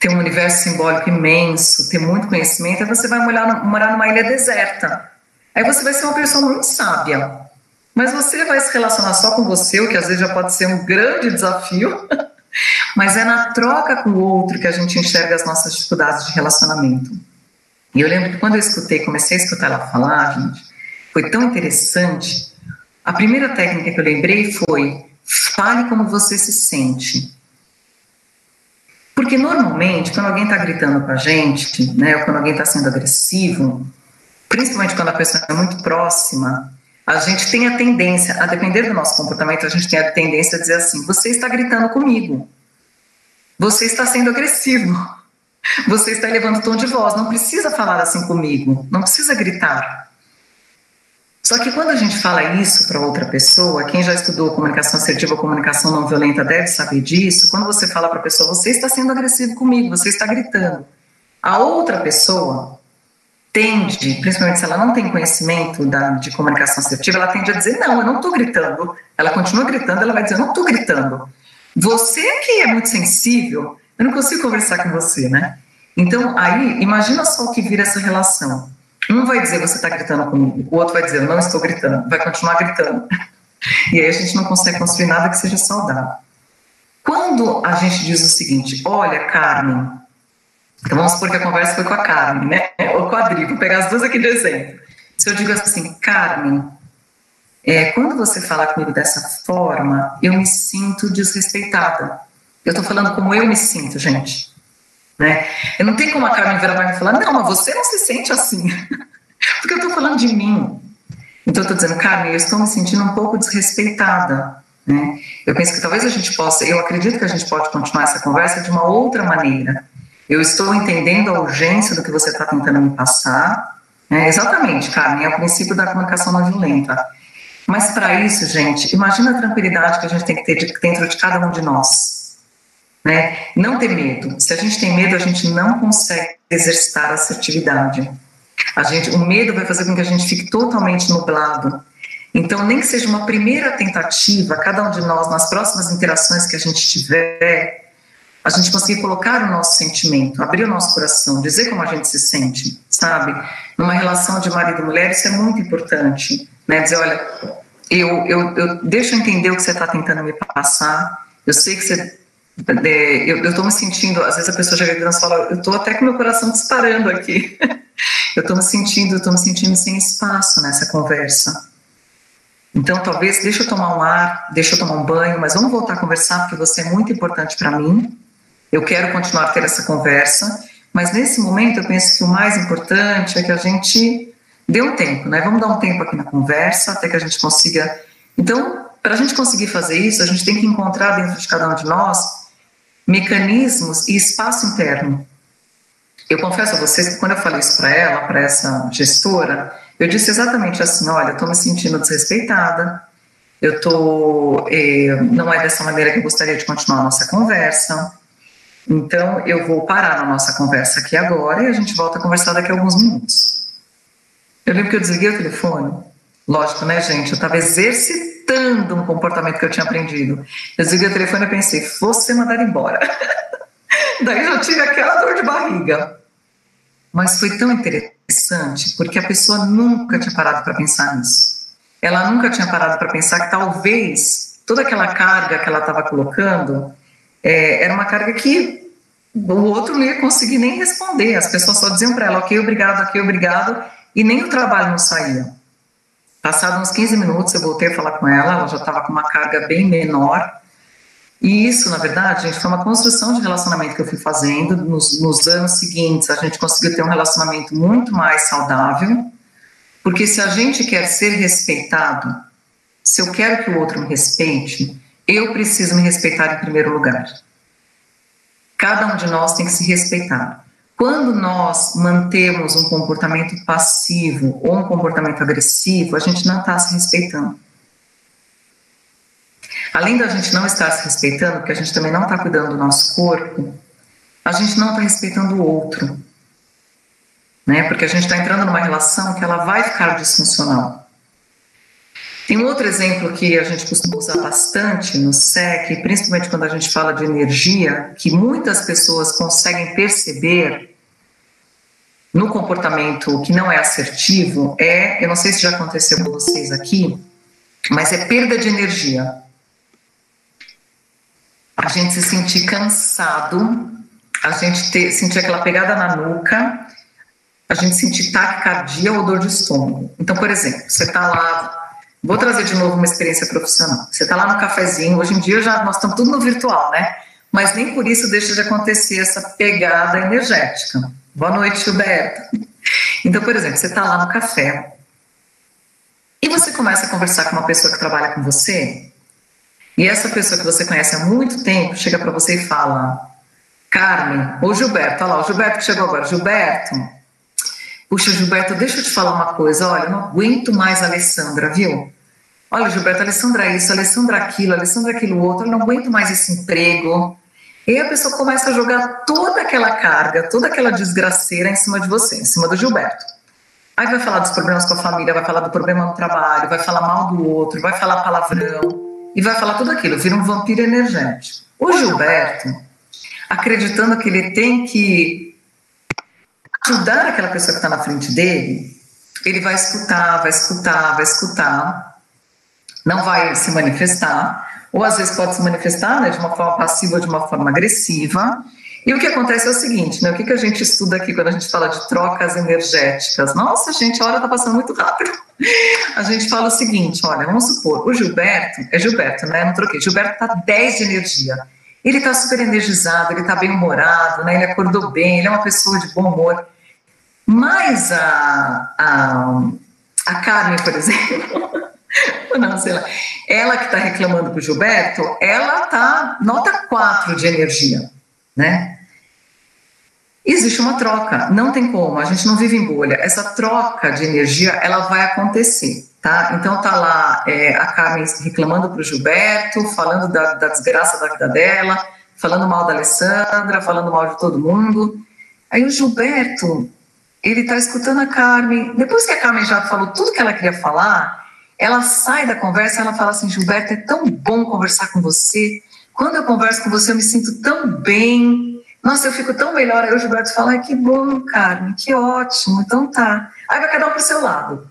ter um universo simbólico imenso, ter muito conhecimento, aí você vai morar, morar numa ilha deserta. Aí você vai ser uma pessoa muito sábia. Mas você vai se relacionar só com você, o que às vezes já pode ser um grande desafio. Mas é na troca com o outro que a gente enxerga as nossas dificuldades de relacionamento. E eu lembro que quando eu escutei, comecei a escutar ela falar, gente, foi tão interessante. A primeira técnica que eu lembrei foi: fale como você se sente. Porque normalmente, quando alguém está gritando com a gente, né, ou quando alguém está sendo agressivo, principalmente quando a pessoa é muito próxima, a gente tem a tendência, a depender do nosso comportamento, a gente tem a tendência a dizer assim: você está gritando comigo, você está sendo agressivo, você está elevando o tom de voz, não precisa falar assim comigo, não precisa gritar. Só que quando a gente fala isso para outra pessoa, quem já estudou comunicação assertiva ou comunicação não violenta deve saber disso. Quando você fala para a pessoa, você está sendo agressivo comigo, você está gritando. A outra pessoa tende, principalmente se ela não tem conhecimento da, de comunicação assertiva, ela tende a dizer: Não, eu não estou gritando. Ela continua gritando, ela vai dizer: Eu não estou gritando. Você que é muito sensível, eu não consigo conversar com você, né? Então, aí, imagina só o que vira essa relação. Um vai dizer você está gritando comigo, o outro vai dizer não estou gritando, vai continuar gritando. E aí a gente não consegue construir nada que seja saudável. Quando a gente diz o seguinte, olha, Carmen, então vamos supor que a conversa foi com a Carmen, né? Ou com a Adri, vou pegar as duas aqui de exemplo. Se eu digo assim, Carmen, é, quando você fala comigo dessa forma, eu me sinto desrespeitada. Eu estou falando como eu me sinto, gente. Né? Eu não tenho como a Carmen virar para mim e falar, não, mas você não se sente assim. Porque eu estou falando de mim. Então eu estou dizendo, Carmen, eu estou me sentindo um pouco desrespeitada. Né? Eu penso que talvez a gente possa, eu acredito que a gente pode continuar essa conversa de uma outra maneira. Eu estou entendendo a urgência do que você está tentando me passar. Né? Exatamente, Carmen, é o princípio da comunicação não violenta. Mas para isso, gente, imagina a tranquilidade que a gente tem que ter dentro de cada um de nós. Né? Não ter medo. Se a gente tem medo, a gente não consegue exercitar a assertividade. A gente, o medo vai fazer com que a gente fique totalmente nublado. Então, nem que seja uma primeira tentativa, cada um de nós, nas próximas interações que a gente tiver, a gente conseguir colocar o nosso sentimento, abrir o nosso coração, dizer como a gente se sente, sabe? Numa relação de marido e mulher, isso é muito importante, né? Dizer, olha, eu, eu, eu entender o que você está tentando me passar. Eu sei que você é, eu estou me sentindo, às vezes a pessoa chega aqui e fala, eu estou até com meu coração disparando aqui. eu estou me sentindo, estou me sentindo sem espaço nessa conversa. Então, talvez, deixa eu tomar um ar, deixa eu tomar um banho, mas vamos voltar a conversar porque você é muito importante para mim. Eu quero continuar a ter essa conversa, mas nesse momento eu penso que o mais importante é que a gente dê um tempo, né? Vamos dar um tempo aqui na conversa até que a gente consiga. Então, para a gente conseguir fazer isso, a gente tem que encontrar dentro de cada um de nós mecanismos e espaço interno. Eu confesso a vocês que quando eu falei isso para ela, para essa gestora, eu disse exatamente assim: olha, eu estou me sentindo desrespeitada, eu tô, eh, não é dessa maneira que eu gostaria de continuar a nossa conversa. Então, eu vou parar a nossa conversa aqui agora e a gente volta a conversar daqui a alguns minutos. Eu lembro que eu desliguei o telefone. Lógico, né, gente? Eu estava exercitando um comportamento que eu tinha aprendido. Eu desliguei o telefone e pensei, você mandar embora. Daí já tive aquela dor de barriga. Mas foi tão interessante porque a pessoa nunca tinha parado para pensar nisso. Ela nunca tinha parado para pensar que talvez toda aquela carga que ela estava colocando é, era uma carga que o outro não ia conseguir nem responder. As pessoas só diziam para ela, ok, obrigado, ok, obrigado, e nem o trabalho não saía. Passados uns 15 minutos, eu voltei a falar com ela, ela já estava com uma carga bem menor, e isso, na verdade, gente, foi uma construção de relacionamento que eu fui fazendo. Nos, nos, anos seguintes, a gente conseguiu ter um relacionamento muito mais saudável, porque se a gente quer ser respeitado, se eu quero que o outro me respeite, eu preciso me respeitar em primeiro lugar. Cada um de nós tem que se respeitar. Quando nós mantemos um comportamento passivo ou um comportamento agressivo, a gente não está se respeitando. Além da gente não estar se respeitando, porque a gente também não está cuidando do nosso corpo, a gente não está respeitando o outro. Né? Porque a gente está entrando numa relação que ela vai ficar disfuncional. Tem um outro exemplo que a gente costuma usar bastante no SEC, principalmente quando a gente fala de energia, que muitas pessoas conseguem perceber no comportamento que não é assertivo, é, eu não sei se já aconteceu com vocês aqui, mas é perda de energia a gente se sentir cansado, a gente ter, sentir aquela pegada na nuca, a gente sentir taquicardia ou dor de estômago. Então, por exemplo, você está lá, vou trazer de novo uma experiência profissional. Você está lá no cafezinho, hoje em dia já nós estamos tudo no virtual, né? Mas nem por isso deixa de acontecer essa pegada energética. Boa noite, Gilberto. Então, por exemplo, você está lá no café e você começa a conversar com uma pessoa que trabalha com você e essa pessoa que você conhece há muito tempo chega para você e fala: Carmen, ou Gilberto, olha lá, o Gilberto que chegou agora, Gilberto. Puxa, Gilberto, deixa eu te falar uma coisa. Olha, eu não aguento mais a Alessandra, viu? Olha, Gilberto, Alessandra isso, Alessandra aquilo, Alessandra aquilo outro, eu não aguento mais esse emprego. E aí a pessoa começa a jogar toda aquela carga, toda aquela desgraceira em cima de você, em cima do Gilberto. Aí vai falar dos problemas com a família, vai falar do problema no trabalho, vai falar mal do outro, vai falar palavrão e vai falar tudo aquilo, vira um vampiro energético. O Gilberto, acreditando que ele tem que ajudar aquela pessoa que está na frente dele, ele vai escutar, vai escutar, vai escutar, não vai se manifestar, ou às vezes pode se manifestar né, de uma forma passiva ou de uma forma agressiva, e o que acontece é o seguinte, né? O que, que a gente estuda aqui quando a gente fala de trocas energéticas? Nossa, gente, a hora está passando muito rápido. A gente fala o seguinte: olha, vamos supor, o Gilberto, é Gilberto, né? Não troquei. Gilberto está 10 de energia. Ele está super energizado, ele está bem humorado, né? Ele acordou bem, ele é uma pessoa de bom humor. Mas a, a, a Carmen, por exemplo, não, sei lá, ela que está reclamando para o Gilberto, ela está nota 4 de energia né? Existe uma troca, não tem como, a gente não vive em bolha. Essa troca de energia, ela vai acontecer, tá? Então tá lá é, a Carmen reclamando para o Gilberto, falando da, da desgraça da vida dela, falando mal da Alessandra, falando mal de todo mundo. Aí o Gilberto, ele tá escutando a Carmen. Depois que a Carmen já falou tudo que ela queria falar, ela sai da conversa, ela fala assim: Gilberto, é tão bom conversar com você. Quando eu converso com você, eu me sinto tão bem. Nossa, eu fico tão melhor. Aí o Gilberto fala, que bom, Carmen, que ótimo. Então tá. Aí vai cada um pro seu lado.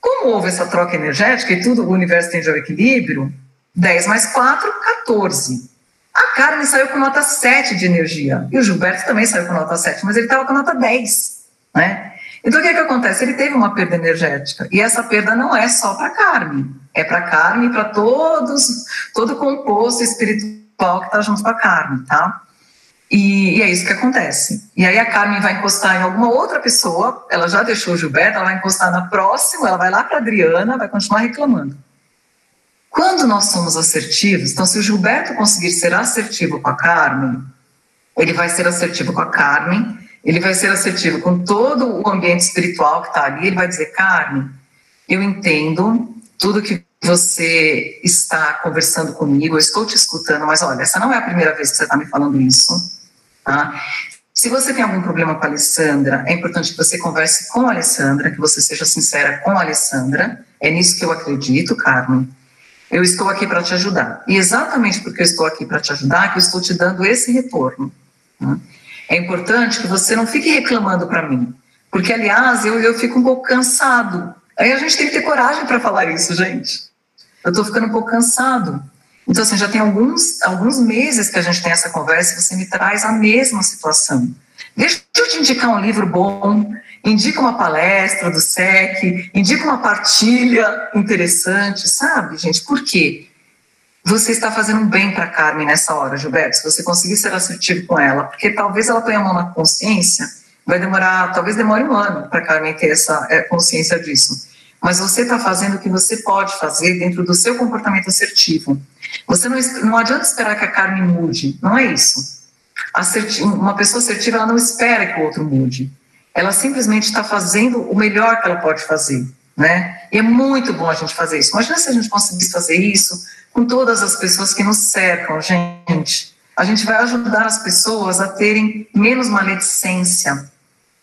Como houve essa troca energética e tudo, o universo tende ao equilíbrio, 10 mais 4, 14. A Carmen saiu com nota 7 de energia. E o Gilberto também saiu com nota 7, mas ele estava com nota 10. Né? Então, o que, é que acontece? Ele teve uma perda energética. E essa perda não é só para Carmen. É para Carmen e para todos, todo o composto espiritual que está junto com a Carmen, tá? E, e, é isso que acontece. E aí a Carmen vai encostar em alguma outra pessoa, ela já deixou o Gilberto, ela vai encostar na próxima, ela vai lá para Adriana, vai continuar reclamando. Quando nós somos assertivos, então se o Gilberto conseguir ser assertivo com a Carmen, ele vai ser assertivo com a Carmen, ele vai ser assertivo com todo o ambiente espiritual que está ali, ele vai dizer, Carmen, eu entendo tudo que você está conversando comigo, eu estou te escutando, mas olha, essa não é a primeira vez que você está me falando isso Tá? Se você tem algum problema com a Alessandra, é importante que você converse com a Alessandra, que você seja sincera com a Alessandra. É nisso que eu acredito, Carmen. Eu estou aqui para te ajudar. E exatamente porque eu estou aqui para te ajudar, que eu estou te dando esse retorno. Tá? É importante que você não fique reclamando para mim, porque, aliás, eu, eu fico um pouco cansado. Aí a gente tem que ter coragem para falar isso, gente. Eu estou ficando um pouco cansado. Então, assim, já tem alguns, alguns meses que a gente tem essa conversa e você me traz a mesma situação. Deixa eu te indicar um livro bom, indica uma palestra do SEC, indica uma partilha interessante, sabe, gente? Por quê? Você está fazendo um bem para Carmen nessa hora, Gilberto, se você conseguir ser assertivo com ela, porque talvez ela tenha a mão na consciência, vai demorar, talvez demore um ano para Carmen ter essa é, consciência disso. Mas você está fazendo o que você pode fazer dentro do seu comportamento assertivo. Você não, não adianta esperar que a Carmen mude, não é isso. uma pessoa assertiva ela não espera que o outro mude. Ela simplesmente está fazendo o melhor que ela pode fazer, né? E é muito bom a gente fazer isso. Imagina se a gente conseguisse fazer isso com todas as pessoas que nos cercam, gente. A gente vai ajudar as pessoas a terem menos maledicência,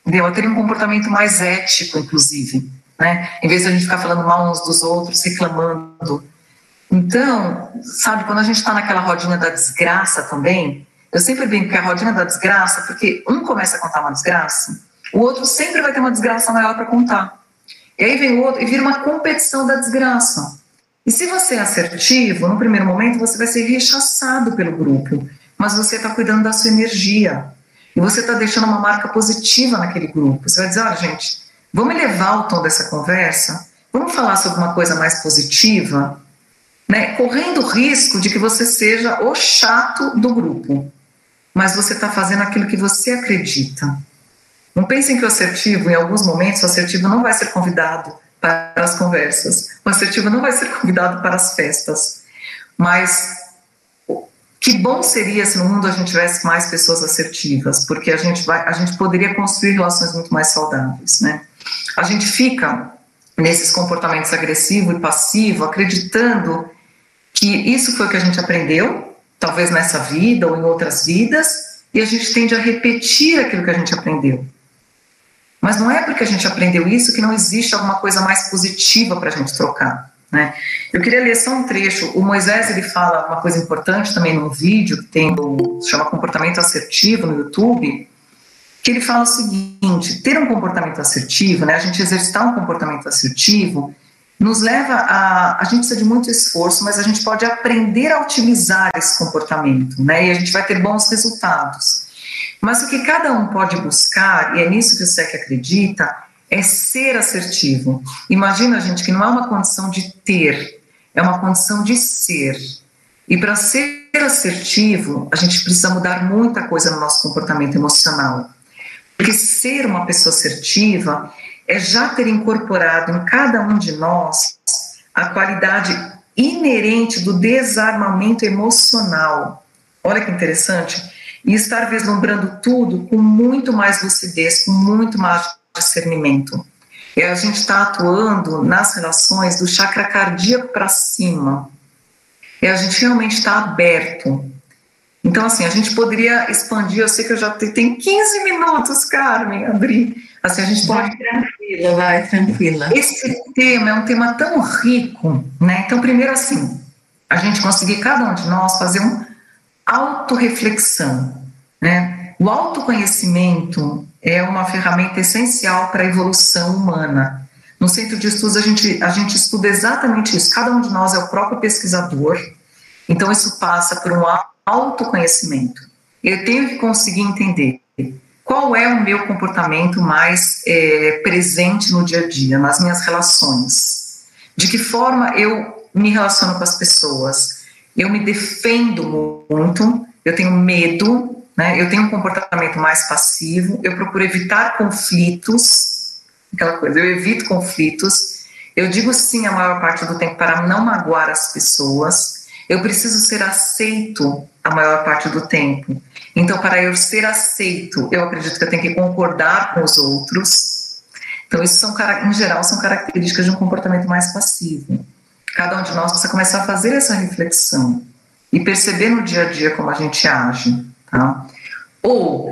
entendeu? A terem um comportamento mais ético, inclusive, né? Em vez de a gente ficar falando mal uns dos outros, reclamando, então, sabe, quando a gente está naquela rodinha da desgraça também, eu sempre brinco que é a rodinha da desgraça, porque um começa a contar uma desgraça, o outro sempre vai ter uma desgraça maior para contar. E aí vem o outro e vira uma competição da desgraça. E se você é assertivo, no primeiro momento você vai ser rechaçado pelo grupo, mas você está cuidando da sua energia. E você está deixando uma marca positiva naquele grupo. Você vai dizer: olha, gente, vamos elevar o tom dessa conversa, vamos falar sobre uma coisa mais positiva, né, correndo o risco de que você seja o chato do grupo, mas você está fazendo aquilo que você acredita. Não pensem que o assertivo, em alguns momentos, o assertivo não vai ser convidado para as conversas, o assertivo não vai ser convidado para as festas, mas que bom seria se no mundo a gente tivesse mais pessoas assertivas, porque a gente vai, a gente poderia construir relações muito mais saudáveis, né? A gente fica nesses comportamentos agressivo e passivo, acreditando que isso foi o que a gente aprendeu, talvez nessa vida ou em outras vidas, e a gente tende a repetir aquilo que a gente aprendeu. Mas não é porque a gente aprendeu isso que não existe alguma coisa mais positiva para a gente trocar. Né? Eu queria ler só um trecho. O Moisés ele fala uma coisa importante também num vídeo que tem o chama comportamento assertivo no YouTube, que ele fala o seguinte: ter um comportamento assertivo, né, a gente exercitar um comportamento assertivo, nos leva a. A gente precisa de muito esforço, mas a gente pode aprender a utilizar esse comportamento, né, e a gente vai ter bons resultados. Mas o que cada um pode buscar, e é nisso que o SEC acredita, é ser assertivo. Imagina, gente, que não é uma condição de ter, é uma condição de ser. E para ser assertivo, a gente precisa mudar muita coisa no nosso comportamento emocional. Porque ser uma pessoa assertiva é já ter incorporado em cada um de nós a qualidade inerente do desarmamento emocional. Olha que interessante. E estar vislumbrando tudo com muito mais lucidez, com muito mais discernimento. E a gente está atuando nas relações do chakra cardíaco para cima. E a gente realmente está aberto então, assim, a gente poderia expandir, eu sei que eu já tenho 15 minutos, Carmen, abrir. Assim, a gente pode. Vai tranquila, vai tranquila. Esse tema é um tema tão rico, né? Então, primeiro, assim, a gente conseguir, cada um de nós, fazer uma autorreflexão, né? O autoconhecimento é uma ferramenta essencial para a evolução humana. No centro de estudos, a gente, a gente estuda exatamente isso. Cada um de nós é o próprio pesquisador, então isso passa por um autoconhecimento. Eu tenho que conseguir entender qual é o meu comportamento mais é, presente no dia a dia, nas minhas relações. De que forma eu me relaciono com as pessoas. Eu me defendo muito, eu tenho medo, né? eu tenho um comportamento mais passivo, eu procuro evitar conflitos, aquela coisa, eu evito conflitos, eu digo sim a maior parte do tempo para não magoar as pessoas, eu preciso ser aceito a maior parte do tempo. Então, para eu ser aceito, eu acredito que eu tenho que concordar com os outros. Então, isso são, em geral, são características de um comportamento mais passivo. Cada um de nós precisa começar a fazer essa reflexão e perceber no dia a dia como a gente age, tá? Ou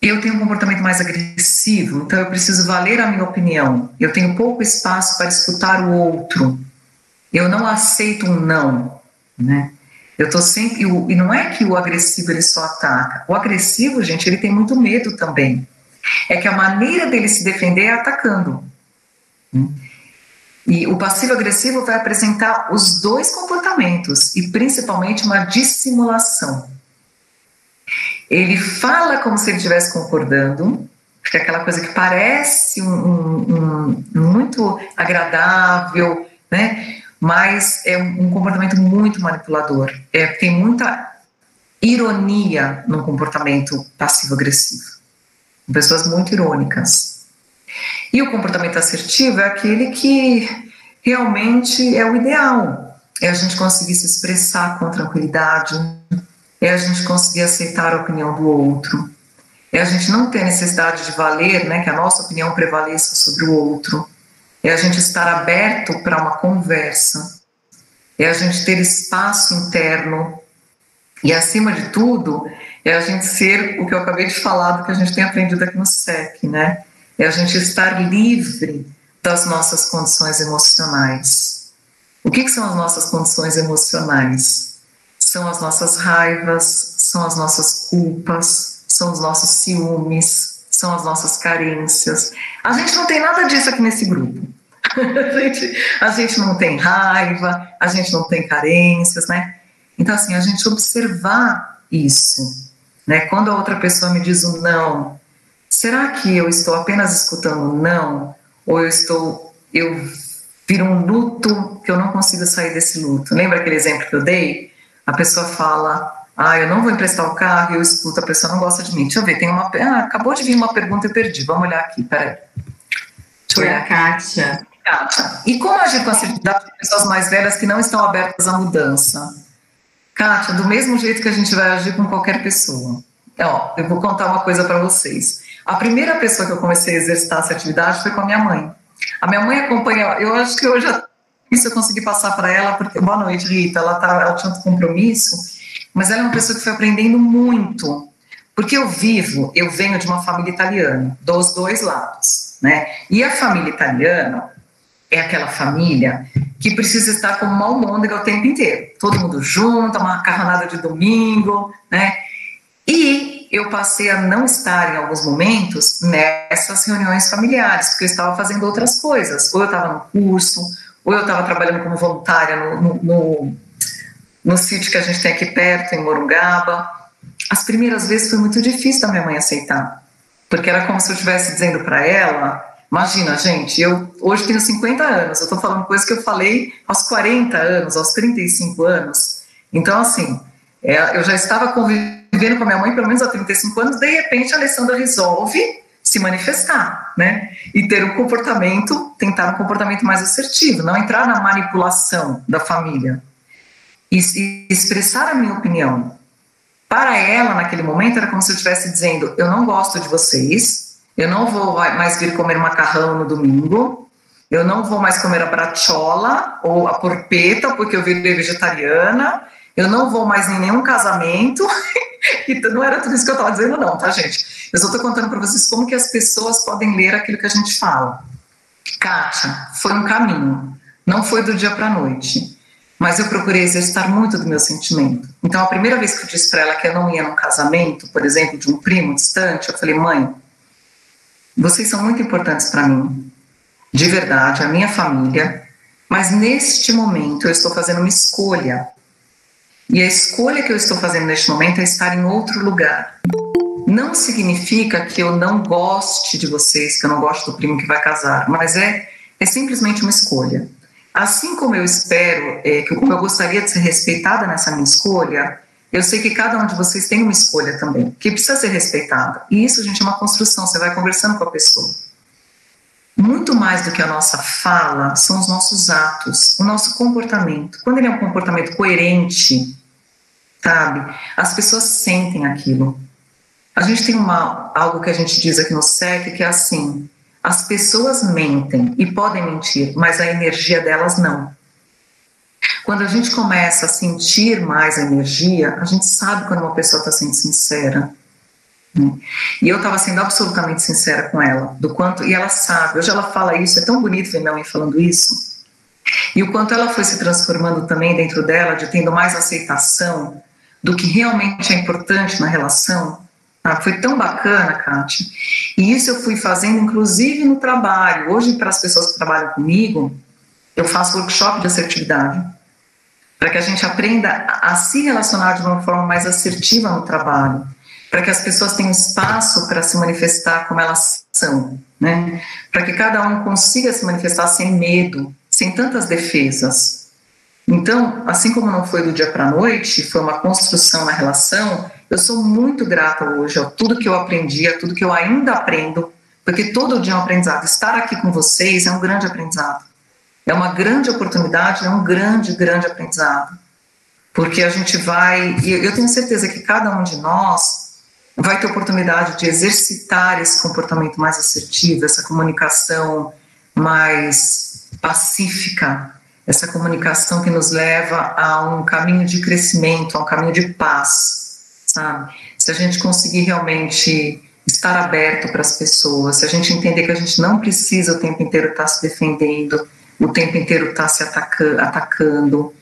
eu tenho um comportamento mais agressivo, então eu preciso valer a minha opinião. Eu tenho pouco espaço para escutar o outro. Eu não aceito um não, né? Eu tô sempre e não é que o agressivo ele só ataca. O agressivo, gente, ele tem muito medo também. É que a maneira dele se defender é atacando. E o passivo-agressivo vai apresentar os dois comportamentos e principalmente uma dissimulação. Ele fala como se ele estivesse concordando, porque é aquela coisa que parece um, um, um, muito agradável, né? mas é um comportamento muito manipulador. É, tem muita ironia no comportamento passivo-agressivo. Pessoas muito irônicas. E o comportamento assertivo é aquele que realmente é o ideal. É a gente conseguir se expressar com tranquilidade, é a gente conseguir aceitar a opinião do outro, é a gente não ter necessidade de valer, né, que a nossa opinião prevaleça sobre o outro, é a gente estar aberto para uma conversa, é a gente ter espaço interno e, acima de tudo, é a gente ser o que eu acabei de falar do que a gente tem aprendido aqui no SEC, né? É a gente estar livre das nossas condições emocionais. O que, que são as nossas condições emocionais? São as nossas raivas, são as nossas culpas, são os nossos ciúmes, são as nossas carências. A gente não tem nada disso aqui nesse grupo. a, gente, a gente não tem raiva, a gente não tem carências, né? Então, assim, a gente observar isso, né? Quando a outra pessoa me diz um não, será que eu estou apenas escutando não? Ou eu estou, eu viro um luto que eu não consigo sair desse luto? Lembra aquele exemplo que eu dei? A pessoa fala, ah, eu não vou emprestar o carro, e eu escuto, a pessoa não gosta de mim. Deixa eu ver, tem uma. Ah, acabou de vir uma pergunta e perdi. Vamos olhar aqui, peraí. Foi a Kátia. Kátia, e como agir com a atividade de pessoas mais velhas que não estão abertas à mudança? Kátia, do mesmo jeito que a gente vai agir com qualquer pessoa. Ó, eu vou contar uma coisa para vocês. A primeira pessoa que eu comecei a exercitar essa atividade foi com a minha mãe. A minha mãe acompanha, eu acho que já isso eu consegui passar para ela, porque boa noite, Rita, ela, tá, ela tinha um compromisso mas ela é uma pessoa que foi aprendendo muito. Porque eu vivo, eu venho de uma família italiana, dos dois lados, né? E a família italiana é aquela família que precisa estar como uma almôndega o tempo inteiro. Todo mundo junto, uma macarronada de domingo, né? E eu passei a não estar em alguns momentos nessas reuniões familiares, porque eu estava fazendo outras coisas. Ou eu estava no curso, ou eu estava trabalhando como voluntária no, no, no no sítio que a gente tem aqui perto, em Morungaba. As primeiras vezes foi muito difícil da minha mãe aceitar, porque era como se eu estivesse dizendo para ela: imagina, gente, eu hoje tenho 50 anos, eu estou falando coisas que eu falei aos 40 anos, aos 35 anos. Então, assim, é, eu já estava convivendo com a minha mãe pelo menos há 35 anos, de repente a Alessandra resolve se manifestar, né? E ter um comportamento, tentar um comportamento mais assertivo, não entrar na manipulação da família, e, expressar a minha opinião. Para ela, naquele momento, era como se eu estivesse dizendo: eu não gosto de vocês, eu não vou mais vir comer macarrão no domingo, eu não vou mais comer a brachola ou a porpeta porque eu virei vegetariana, eu não vou mais em nenhum casamento. então, não era tudo isso que eu estava dizendo, não, tá, gente? Eu só estou contando para vocês como que as pessoas podem ler aquilo que a gente fala. Kátia, foi um caminho, não foi do dia para a noite mas eu procurei exercitar muito do meu sentimento. Então, a primeira vez que eu disse para ela que eu não ia num casamento, por exemplo, de um primo distante, eu falei: mãe, vocês são muito importantes para mim. de verdade, a minha família, mas neste momento eu estou fazendo uma escolha. E a escolha que eu estou fazendo neste momento é estar em outro lugar. Não significa que eu não goste de vocês, que eu não gosto do primo que vai casar, mas é, é simplesmente uma escolha. Assim como eu espero, é, eu gostaria de ser respeitada nessa minha escolha, eu sei que cada um de vocês tem uma escolha também, que precisa ser respeitada. E isso, gente, é uma construção, você vai conversando com a pessoa. Muito mais do que a nossa fala são os nossos atos, o nosso comportamento. Quando ele é um comportamento coerente, sabe, as pessoas sentem aquilo. A gente tem uma, algo que a gente diz aqui no SEC que é assim: as pessoas mentem e podem mentir, mas a energia delas não. Quando a gente começa a sentir mais a energia, a gente sabe quando uma pessoa está sendo sincera. Né? E eu estava sendo absolutamente sincera com ela, do quanto, e ela sabe, hoje ela fala isso, é tão bonito ver minha mãe falando isso, e o quanto ela foi se transformando também dentro dela, de tendo mais aceitação do que realmente é importante na relação. Ah, foi tão bacana, Kátia. E isso eu fui fazendo, inclusive, no trabalho. Hoje, para as pessoas que trabalham comigo, eu faço workshop de assertividade para que a gente aprenda a, se relacionar de uma forma mais assertiva no trabalho, para que as pessoas tenham espaço para se manifestar como elas são, né? Para que cada um consiga se manifestar sem medo, sem tantas defesas. Então, assim como não foi do dia para a noite, foi uma construção na relação, eu sou muito grata hoje a tudo que eu aprendi, a tudo que eu ainda aprendo, porque todo dia é um aprendizado. Estar aqui com vocês é um grande aprendizado. É uma grande oportunidade, é um grande, grande aprendizado. Porque a gente vai, e eu tenho certeza que cada um de nós vai ter oportunidade de exercitar esse comportamento mais assertivo, essa comunicação mais pacífica, essa comunicação que nos leva a um caminho de crescimento, a um caminho de paz, sabe? Se a gente conseguir realmente estar aberto para as pessoas, se a gente entender que a gente não precisa o tempo inteiro estar se defendendo, o tempo inteiro está se ataca atacando.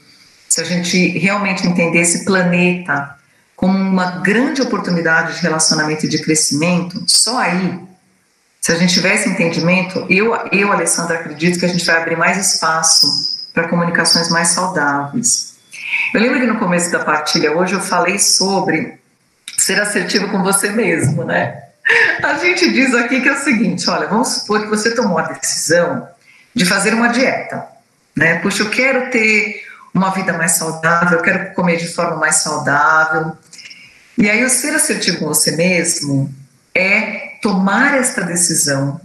Se a gente realmente entender esse planeta como uma grande oportunidade de relacionamento e de crescimento, só aí, se a gente tiver esse entendimento, eu, eu Alessandra, acredito que a gente vai abrir mais espaço para comunicações mais saudáveis. Eu lembro que no começo da partilha hoje eu falei sobre ser assertivo com você mesmo, né? A gente diz aqui que é o seguinte: olha, vamos supor que você tomou a decisão de fazer uma dieta, né? Puxa, eu quero ter uma vida mais saudável, eu quero comer de forma mais saudável. E aí o ser assertivo com você mesmo é tomar esta decisão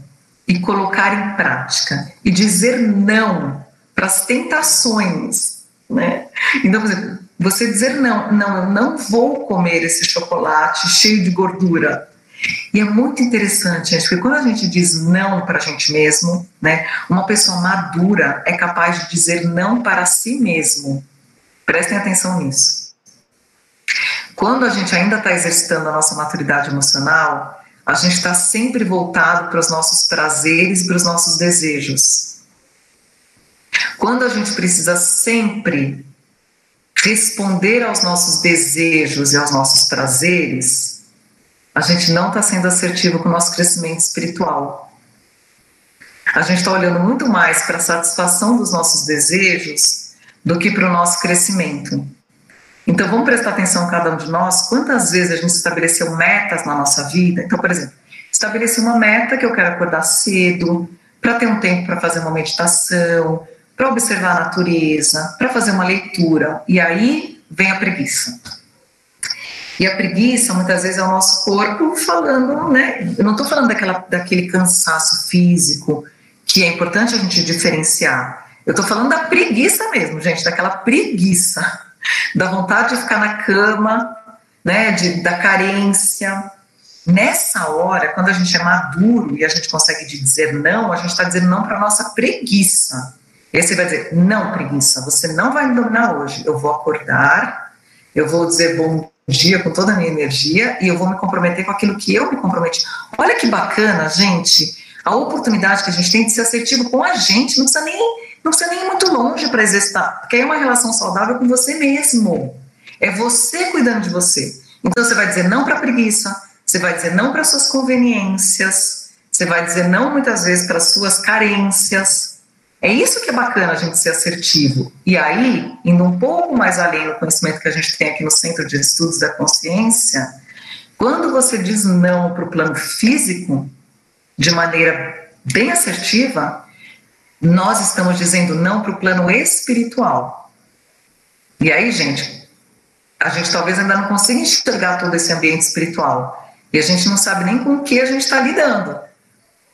e colocar em prática e dizer não para as tentações, né? Então, por exemplo, você dizer não, não, eu não vou comer esse chocolate cheio de gordura, e é muito interessante, gente, porque quando a gente diz não para a gente mesmo, né, uma pessoa madura é capaz de dizer não para si mesmo. Prestem atenção nisso. Quando a gente ainda está exercitando a nossa maturidade emocional, a gente está sempre voltado para os nossos prazeres e para os nossos desejos. Quando a gente precisa sempre responder aos nossos desejos e aos nossos prazeres, a gente não está sendo assertivo com o nosso crescimento espiritual. A gente está olhando muito mais para a satisfação dos nossos desejos do que para o nosso crescimento. Então vamos prestar atenção cada um de nós, quantas vezes a gente estabeleceu metas na nossa vida. Então, por exemplo, estabeleci uma meta que eu quero acordar cedo, para ter um tempo para fazer uma meditação, para observar a natureza, para fazer uma leitura. E aí vem a preguiça. E a preguiça, muitas vezes, é o nosso corpo falando, né? Eu não estou falando daquela, daquele cansaço físico, que é importante a gente diferenciar. Eu estou falando da preguiça mesmo, gente, daquela preguiça, da vontade de ficar na cama, né? De, da carência. Nessa hora, quando a gente é maduro e a gente consegue dizer não, a gente está dizendo não para nossa preguiça. E você vai dizer: não, preguiça, você não vai me dominar hoje. Eu vou acordar, eu vou dizer bom dia com toda a minha energia e eu vou me comprometer com aquilo que eu me comprometi. Olha que bacana, gente, a oportunidade que a gente tem de ser assertivo com a gente, não precisa nem, não precisa nem ir muito longe para exercitar, porque é uma relação saudável com você mesmo. É você cuidando de você. Então você vai dizer não para preguiça, você vai dizer não para suas conveniências, Você vai dizer não muitas vezes para suas carências. É isso que é bacana a gente ser assertivo. E aí, indo um pouco mais além do conhecimento que a gente tem aqui no Centro de Estudos da Consciência, quando você diz não para o plano físico, de maneira bem assertiva, nós estamos dizendo não para o plano espiritual. E aí, gente, a gente talvez ainda não consiga enxergar todo esse ambiente espiritual. E a gente não sabe nem com o que a gente está lidando.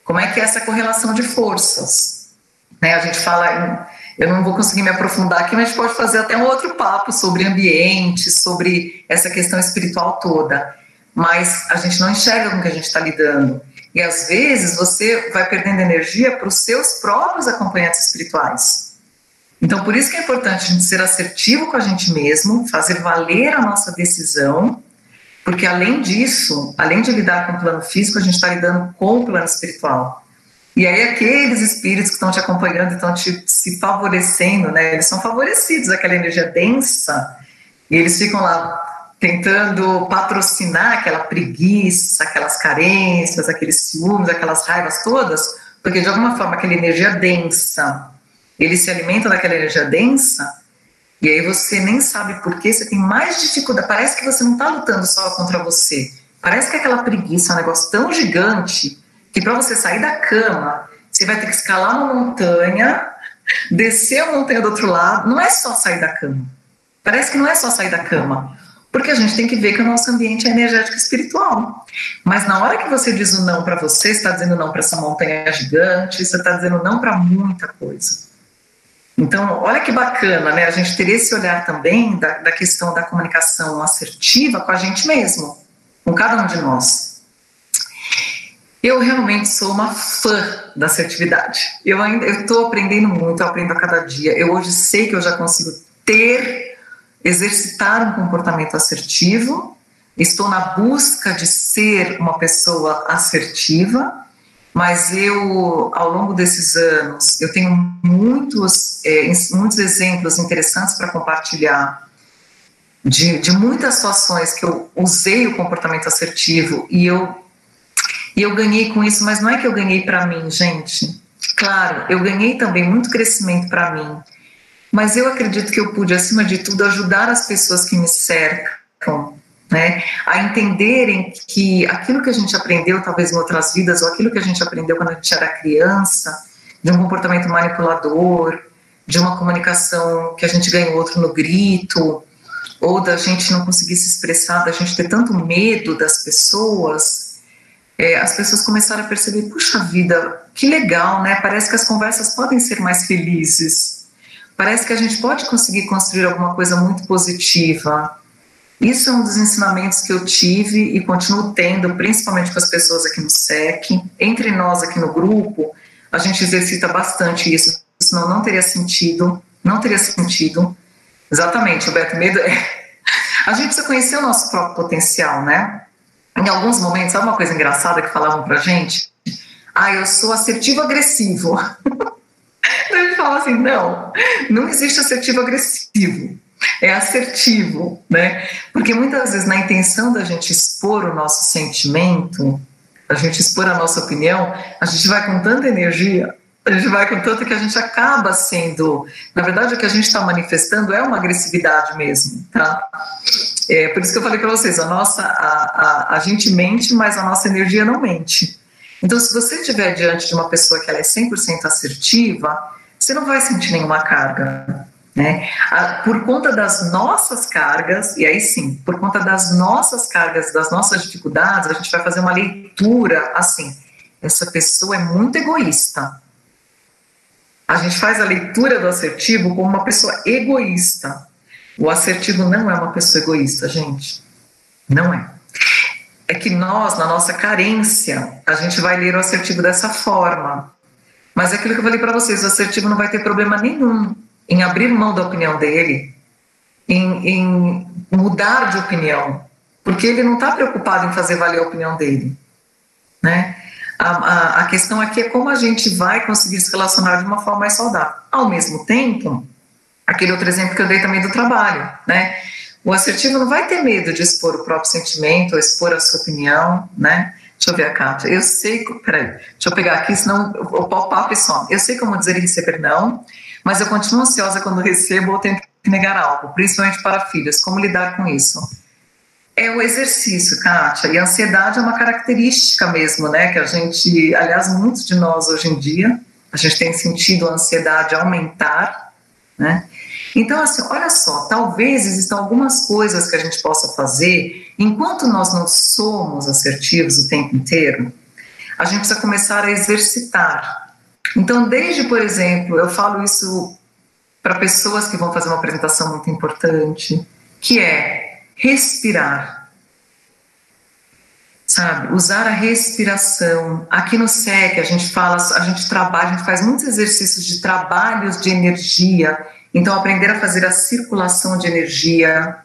Como é que é essa correlação de forças? Né, a gente fala, eu não vou conseguir me aprofundar aqui, mas pode fazer até um outro papo sobre ambiente, sobre essa questão espiritual toda. Mas a gente não enxerga com o que a gente está lidando. E às vezes você vai perdendo energia para os seus próprios acompanhantes espirituais. Então, por isso que é importante a gente ser assertivo com a gente mesmo, fazer valer a nossa decisão, porque além disso, além de lidar com o plano físico, a gente está lidando com o plano espiritual. E aí aqueles espíritos que estão te acompanhando, estão te se favorecendo, né? Eles são favorecidos, aquela energia densa, e eles ficam lá tentando patrocinar aquela preguiça, aquelas carências, aqueles ciúmes, aquelas raivas todas, porque de alguma forma aquela energia densa, ele se alimenta daquela energia densa, e aí você nem sabe por que você tem mais dificuldade. Parece que você não está lutando só contra você. Parece que aquela preguiça é um negócio tão gigante que para você sair da cama, você vai ter que escalar uma montanha, descer a montanha do outro lado. Não é só sair da cama. Parece que não é só sair da cama. Porque a gente tem que ver que o nosso ambiente é energético espiritual. Mas na hora que você diz o não para você, você está dizendo não para essa montanha gigante, você está dizendo não para muita coisa. Então, olha que bacana, né? A gente ter esse olhar também da, da questão da comunicação assertiva com a gente mesmo, com cada um de nós. Eu realmente sou uma fã da assertividade. Eu ainda estou aprendendo muito, eu aprendo a cada dia. Eu hoje sei que eu já consigo ter exercitar um comportamento assertivo, estou na busca de ser uma pessoa assertiva, mas eu, ao longo desses anos, eu tenho muitos, é, muitos exemplos interessantes para compartilhar de, de muitas situações que eu usei o comportamento assertivo e eu, e eu ganhei com isso, mas não é que eu ganhei para mim, gente. Claro, eu ganhei também muito crescimento para mim, mas eu acredito que eu pude, acima de tudo, ajudar as pessoas que me cercam, né, a entenderem que aquilo que a gente aprendeu, talvez em outras vidas, ou aquilo que a gente aprendeu quando a gente era criança, de um comportamento manipulador, de uma comunicação que a gente ganhou outro no grito, ou da gente não conseguir se expressar, da gente ter tanto medo das pessoas, é, as pessoas começaram a perceber, puxa vida, que legal, né? Parece que as conversas podem ser mais felizes parece que a gente pode conseguir construir alguma coisa muito positiva. Isso é um dos ensinamentos que eu tive e continuo tendo, principalmente com as pessoas aqui no SEC. Entre nós aqui no grupo, a gente exercita bastante isso, senão não teria sentido, não teria sentido. Exatamente, Roberto, medo é... A gente precisa conhecer o nosso próprio potencial, né? Em alguns momentos, sabe uma coisa engraçada que falavam pra gente? Ah, eu sou assertivo-agressivo. Então ele fala assim: não, não existe assertivo agressivo. É assertivo, né? Porque muitas vezes, na intenção da gente expor o nosso sentimento, a gente expor a nossa opinião, a gente vai com tanta energia, a gente vai com tanto que a gente acaba sendo. Na verdade, o que a gente está manifestando é uma agressividade mesmo, tá? É por isso que eu falei para vocês: a nossa, a, a, a gente mente, mas a nossa energia não mente. Então, se você estiver diante de uma pessoa que ela é 100% assertiva, você não vai sentir nenhuma carga. Né? Por conta das nossas cargas, e aí sim, por conta das nossas cargas, das nossas dificuldades, a gente vai fazer uma leitura assim: essa pessoa é muito egoísta. A gente faz a leitura do assertivo como uma pessoa egoísta. O assertivo não é uma pessoa egoísta, gente. Não é é que nós, na nossa carência, a gente vai ler o assertivo dessa forma. Mas é aquilo que eu falei para vocês, o assertivo não vai ter problema nenhum em abrir mão da opinião dele, em, em mudar de opinião, porque ele não está preocupado em fazer valer a opinião dele. Né? A, a, a, questão aqui é como a gente vai conseguir se relacionar de uma forma mais saudável. Ao mesmo tempo, aquele outro exemplo que eu dei também do trabalho, né? O assertivo não vai ter medo de expor o próprio sentimento, ou expor a sua opinião, né? Deixa eu ver a Kátia. Eu sei. Peraí, deixa eu pegar aqui, senão o pop-up some. Eu sei como dizer e receber não, mas eu continuo ansiosa quando recebo ou tento negar algo, principalmente para filhos. Como lidar com isso? É o exercício, Kátia. E a ansiedade é uma característica mesmo, né? Que a gente, aliás, muitos de nós hoje em dia, a gente tem sentido a ansiedade aumentar, né? Então, assim, olha só, talvez existam algumas coisas que a gente possa fazer enquanto nós não somos assertivos o tempo inteiro. A gente precisa começar a exercitar. Então, desde, por exemplo, eu falo isso para pessoas que vão fazer uma apresentação muito importante, que é respirar. Sabe, usar a respiração. Aqui no SEC a gente fala, a gente trabalha, a gente faz muitos exercícios de trabalhos de energia então, aprender a fazer a circulação de energia,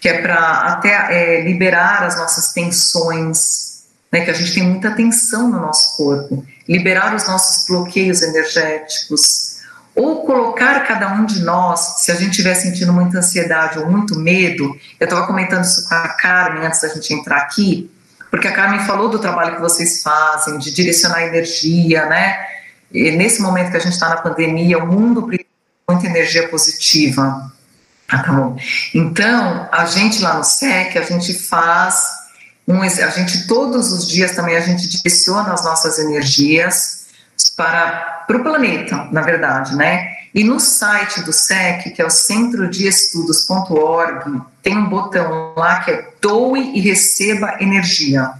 que é para até é, liberar as nossas tensões, né, que a gente tem muita tensão no nosso corpo, liberar os nossos bloqueios energéticos, ou colocar cada um de nós, se a gente estiver sentindo muita ansiedade ou muito medo, eu estava comentando isso com a Carmen antes da gente entrar aqui, porque a Carmen falou do trabalho que vocês fazem, de direcionar energia, né? E nesse momento que a gente está na pandemia, o mundo precisa muita energia positiva. Ah, tá. Então, a gente lá no SEC, a gente faz um, a gente todos os dias também a gente direciona as nossas energias para, para o planeta, na verdade, né? E no site do SEC, que é o Centro de Estudos.org, tem um botão lá que é doe e receba energia.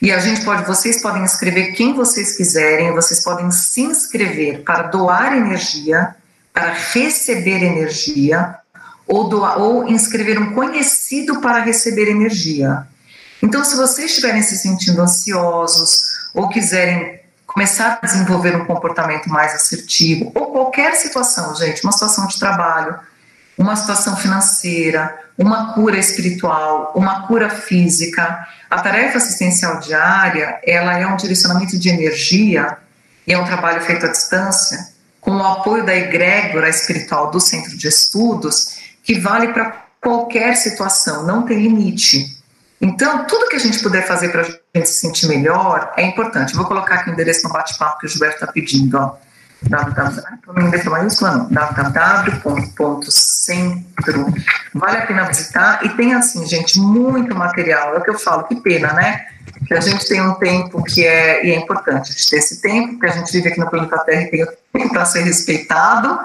E a gente pode, vocês podem escrever quem vocês quiserem, vocês podem se inscrever para doar energia para receber energia ou, doar, ou inscrever um conhecido para receber energia. Então, se vocês estiverem se sentindo ansiosos ou quiserem começar a desenvolver um comportamento mais assertivo, ou qualquer situação, gente, uma situação de trabalho, uma situação financeira, uma cura espiritual, uma cura física, a tarefa assistencial diária, ela é um direcionamento de energia e é um trabalho feito à distância com o apoio da egrégora espiritual do centro de estudos, que vale para qualquer situação, não tem limite. Então, tudo que a gente puder fazer para a gente se sentir melhor é importante. vou colocar aqui o endereço no bate-papo que o Gilberto está pedindo. Ó. www.centro. Vale a pena visitar e tem assim, gente, muito material. É o que eu falo, que pena, né? que a gente tem um tempo que é, e é importante a gente ter esse tempo, porque a gente vive aqui no planeta Terra e tem o tempo para ser respeitado,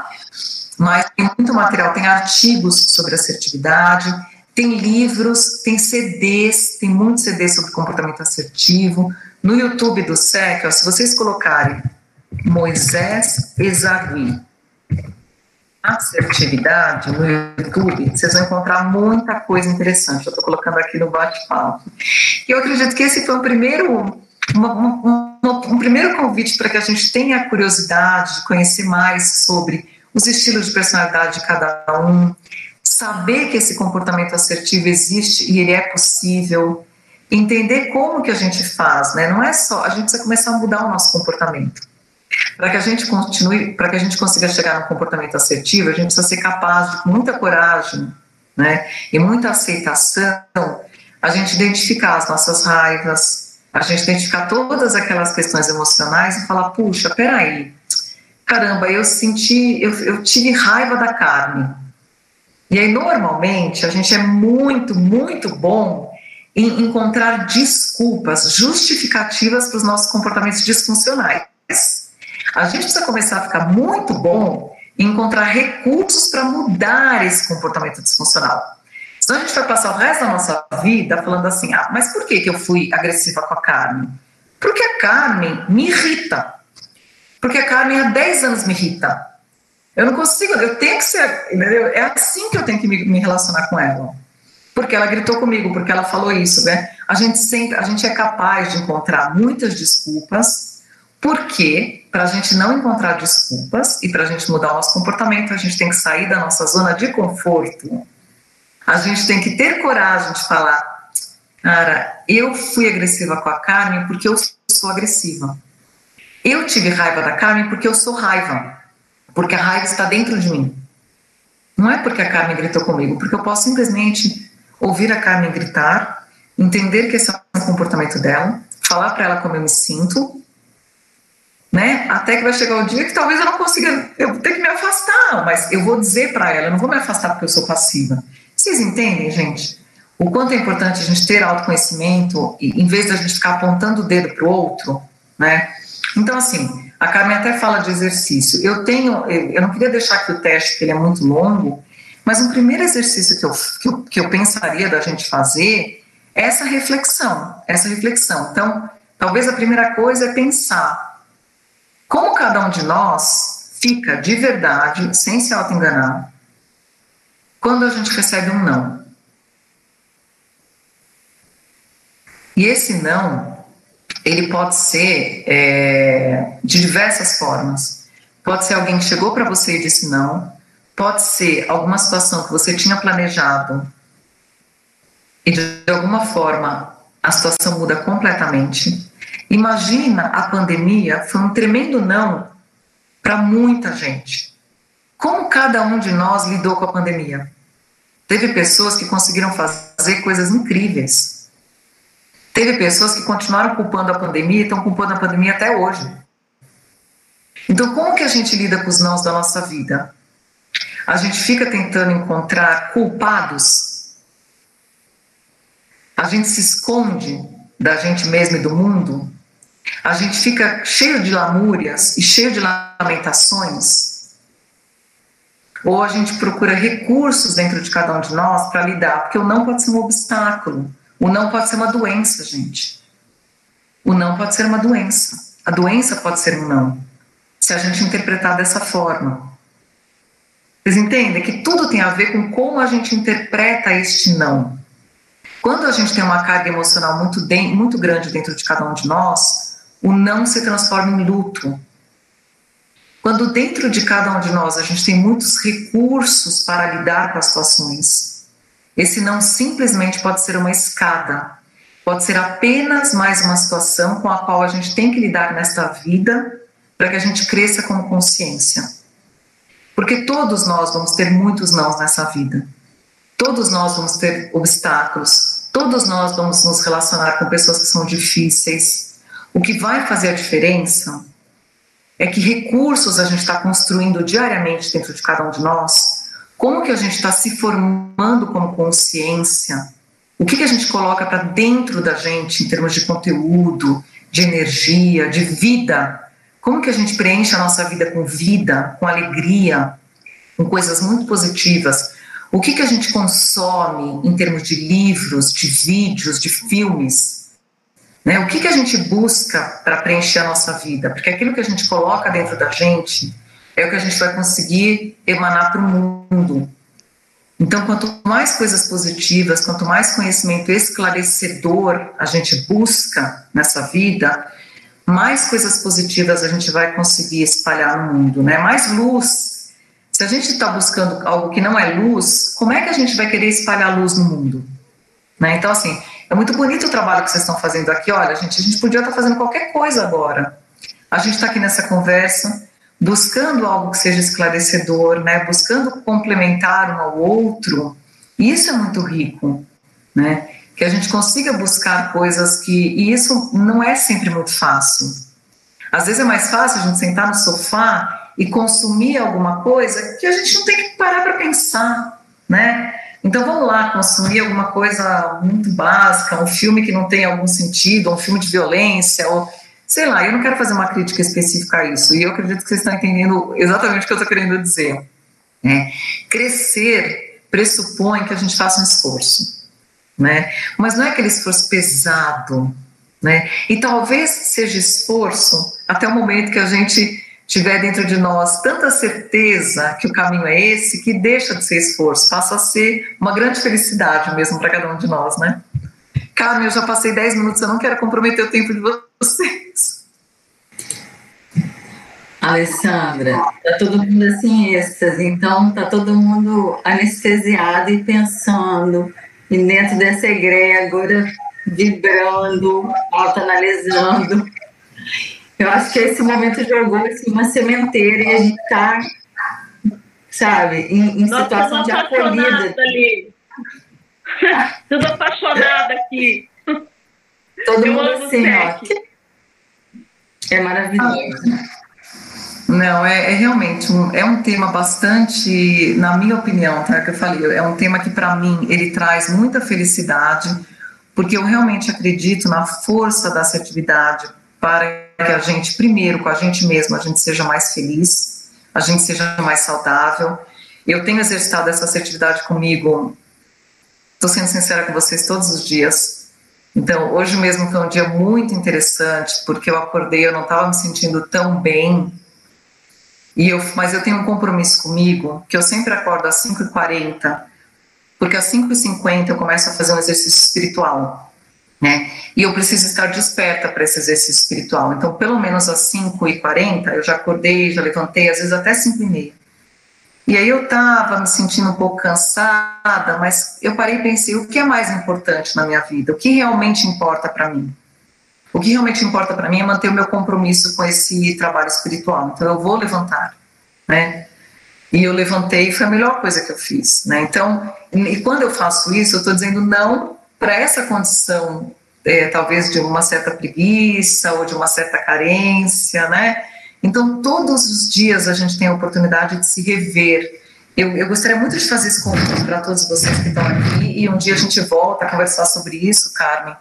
mas tem muito material, tem artigos sobre assertividade, tem livros, tem CDs, tem muitos CDs sobre comportamento assertivo. No YouTube do SEC, ó, se vocês colocarem Moisés Ezagui, assertividade no YouTube, vocês vão encontrar muita coisa interessante. Eu estou colocando aqui no bate-papo. E eu acredito que esse foi o primeiro, uma, uma, um primeiro convite para que a gente tenha a curiosidade de conhecer mais sobre os estilos de personalidade de cada um, saber que esse comportamento assertivo existe e ele é possível, entender como que a gente faz, né? Não é só, a gente precisa começar a mudar o nosso comportamento. Para que a gente continue, para que a gente consiga chegar no comportamento assertivo, a gente precisa ser capaz de, com muita coragem, né, e muita aceitação, a gente identificar as nossas raivas, a gente identificar todas aquelas questões emocionais e falar, puxa, peraí, caramba, eu senti, eu, eu tive raiva da carne. E aí, normalmente, a gente é muito, muito bom em encontrar desculpas, justificativas para os nossos comportamentos disfuncionais. A gente precisa começar a ficar muito bom em encontrar recursos para mudar esse comportamento disfuncional. Senão a gente vai passar o resto da nossa vida falando assim: ah, mas por que, que eu fui agressiva com a Carmen? Porque a Carmen me irrita. Porque a Carmen há 10 anos me irrita. Eu não consigo, eu tenho que ser, entendeu? É assim que eu tenho que me, me relacionar com ela. Porque ela gritou comigo, porque ela falou isso, né? A gente sempre, a gente é capaz de encontrar muitas desculpas porque, para a gente não encontrar desculpas e para a gente mudar o nosso comportamento, a gente tem que sair da nossa zona de conforto. A gente tem que ter coragem de falar: cara, eu fui agressiva com a Carmen porque eu sou agressiva. Eu tive raiva da Carmen porque eu sou raiva. Porque a raiva está dentro de mim. Não é porque a Carmen gritou comigo, porque eu posso simplesmente ouvir a Carmen gritar, entender que esse é um comportamento dela, falar para ela como eu me sinto, né? Até que vai chegar o dia que talvez eu não consiga, eu vou ter que me afastar, mas eu vou dizer para ela, eu não vou me afastar porque eu sou passiva. Vocês entendem, gente? O quanto é importante a gente ter autoconhecimento e em vez de a gente ficar apontando o dedo para o outro, né? Então, assim, a Carmen até fala de exercício. Eu tenho, eu não queria deixar aqui o teste, porque ele é muito longo, mas um primeiro exercício que eu, que eu, que eu pensaria da gente fazer é essa reflexão, essa reflexão. Então, talvez a primeira coisa é pensar como cada um de nós fica de verdade, sem se auto-enganar, quando a gente recebe um não. E esse não, ele pode ser é, de diversas formas. Pode ser alguém que chegou para você e disse não, pode ser alguma situação que você tinha planejado e de alguma forma a situação muda completamente. Imagina a pandemia, foi um tremendo não para muita gente. Como cada um de nós lidou com a pandemia? Teve pessoas que conseguiram fazer coisas incríveis. Teve pessoas que continuaram culpando a pandemia e estão culpando a pandemia até hoje. Então, como que a gente lida com os nãos da nossa vida? A gente fica tentando encontrar culpados? A gente se esconde da gente mesmo e do mundo? a gente fica cheio de lamúrias e cheio de lamentações, ou a gente procura recursos dentro de cada um de nós para lidar, porque o não pode ser um obstáculo, o não pode ser uma doença, gente. O não pode ser uma doença. A doença pode ser um não, se a gente interpretar dessa forma. Vocês entendem que tudo tem a ver com como a gente interpreta este não. Quando a gente tem uma carga emocional muito, muito grande dentro de cada um de nós, o não se transforma em luto. Quando dentro de cada um de nós a gente tem muitos recursos para lidar com as situações, esse não simplesmente pode ser uma escada, pode ser apenas mais uma situação com a qual a gente tem que lidar nesta vida para que a gente cresça com consciência. Porque todos nós vamos ter muitos nãos nessa vida. Todos nós vamos ter obstáculos. Todos nós vamos nos relacionar com pessoas que são difíceis, o que vai fazer a diferença é que recursos a gente está construindo diariamente dentro de cada um de nós, como que a gente está se formando como consciência, o que, que a gente coloca para dentro da gente em termos de conteúdo, de energia, de vida, como que a gente preenche a nossa vida com vida, com alegria, com coisas muito positivas, o que, que a gente consome em termos de livros, de vídeos, de filmes, né? O que, que a gente busca para preencher a nossa vida? Porque aquilo que a gente coloca dentro da gente é o que a gente vai conseguir emanar para o mundo. Então, quanto mais coisas positivas, quanto mais conhecimento esclarecedor a gente busca nessa vida, mais coisas positivas a gente vai conseguir espalhar no mundo, né? Mais luz. Se a gente está buscando algo que não é luz, como é que a gente vai querer espalhar luz no mundo? Né? Então, assim, é muito bonito o trabalho que vocês estão fazendo aqui. Olha, gente, a gente podia estar fazendo qualquer coisa agora. A gente está aqui nessa conversa, buscando algo que seja esclarecedor, né? Buscando complementar um ao outro. Isso é muito rico, né? Que a gente consiga buscar coisas que. E isso não é sempre muito fácil. Às vezes é mais fácil a gente sentar no sofá e consumir alguma coisa que a gente não tem que parar para pensar, né? Então vamos lá consumir alguma coisa muito básica, um filme que não tem algum sentido, um filme de violência, ou sei lá, eu não quero fazer uma crítica específica a isso, e eu acredito que vocês estão entendendo exatamente o que eu estou querendo dizer. Né? Crescer pressupõe que a gente faça um esforço, né? mas não é aquele esforço pesado. Né? E talvez seja esforço até o momento que a gente tiver dentro de nós tanta certeza que o caminho é esse, que deixa de ser esforço, passa a ser uma grande felicidade mesmo para cada um de nós, né? Carmen, eu já passei 10 minutos, eu não quero comprometer o tempo de vocês. Alessandra, tá todo mundo assim êxtase, então tá todo mundo anestesiado e pensando, e dentro dessa igreja agora vibrando, autoanalisando. Eu acho que esse momento jogou assim, uma sementeira e a gente está, sabe, em, em situação de acolhida. Ali. Tudo apaixonada aqui. Todo Eu mundo assim, ó. É maravilhoso. Não, é, é, realmente um, é um tema bastante, na minha opinião, tá? Que eu falei, é um tema que para mim ele traz muita felicidade, porque eu realmente acredito na força da assertividade para que a gente, primeiro, com a gente mesmo, a gente seja mais feliz, a gente seja mais saudável. Eu tenho exercitado essa assertividade comigo, estou sendo sincera com vocês todos os dias. Então, hoje mesmo foi um dia muito interessante, porque eu acordei, eu não estava me sentindo tão bem, e eu, mas eu tenho um compromisso comigo, que eu sempre acordo às 5h40, porque às 5h50 eu começo a fazer um exercício espiritual né? E eu preciso estar desperta para esse exercício espiritual. Então, pelo menos às 5h40, eu já acordei, já levantei, às vezes até 5h30. E aí eu estava me sentindo um pouco cansada, mas eu parei e pensei, o que é mais importante na minha vida? O que realmente importa para mim? O que realmente importa para mim é manter o meu compromisso com esse trabalho espiritual. Então eu vou levantar, né? E eu levantei e foi a melhor coisa que eu fiz, né? Então, e quando eu faço isso, eu estou dizendo não para essa condição, é, talvez de uma certa preguiça ou de uma certa carência, né? Então, todos os dias a gente tem a oportunidade de se rever. Eu, eu gostaria muito de fazer esse convite para todos vocês que estão aqui e um dia a gente volta a conversar sobre isso, Carmen,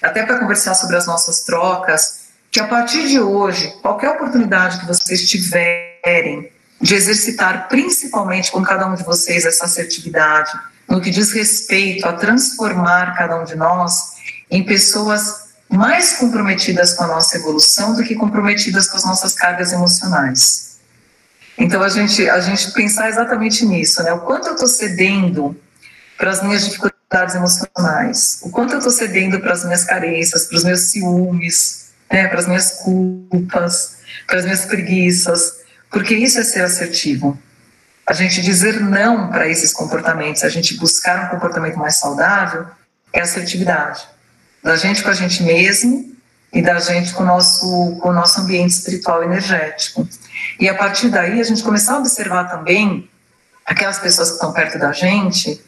até para conversar sobre as nossas trocas, que a partir de hoje, qualquer oportunidade que vocês tiverem de exercitar, principalmente com cada um de vocês, essa assertividade, no que diz respeito a transformar cada um de nós em pessoas mais comprometidas com a nossa evolução do que comprometidas com as nossas cargas emocionais. Então a gente a gente pensar exatamente nisso, né? O quanto eu estou cedendo para as minhas dificuldades emocionais, o quanto eu estou cedendo para as minhas carências, para os meus ciúmes, né? Para as minhas culpas, para as minhas preguiças, porque isso é ser assertivo a gente dizer não para esses comportamentos, a gente buscar um comportamento mais saudável, é assertividade. Da gente com a gente mesmo e da gente com o nosso, com o nosso ambiente espiritual energético. E a partir daí, a gente começar a observar também aquelas pessoas que estão perto da gente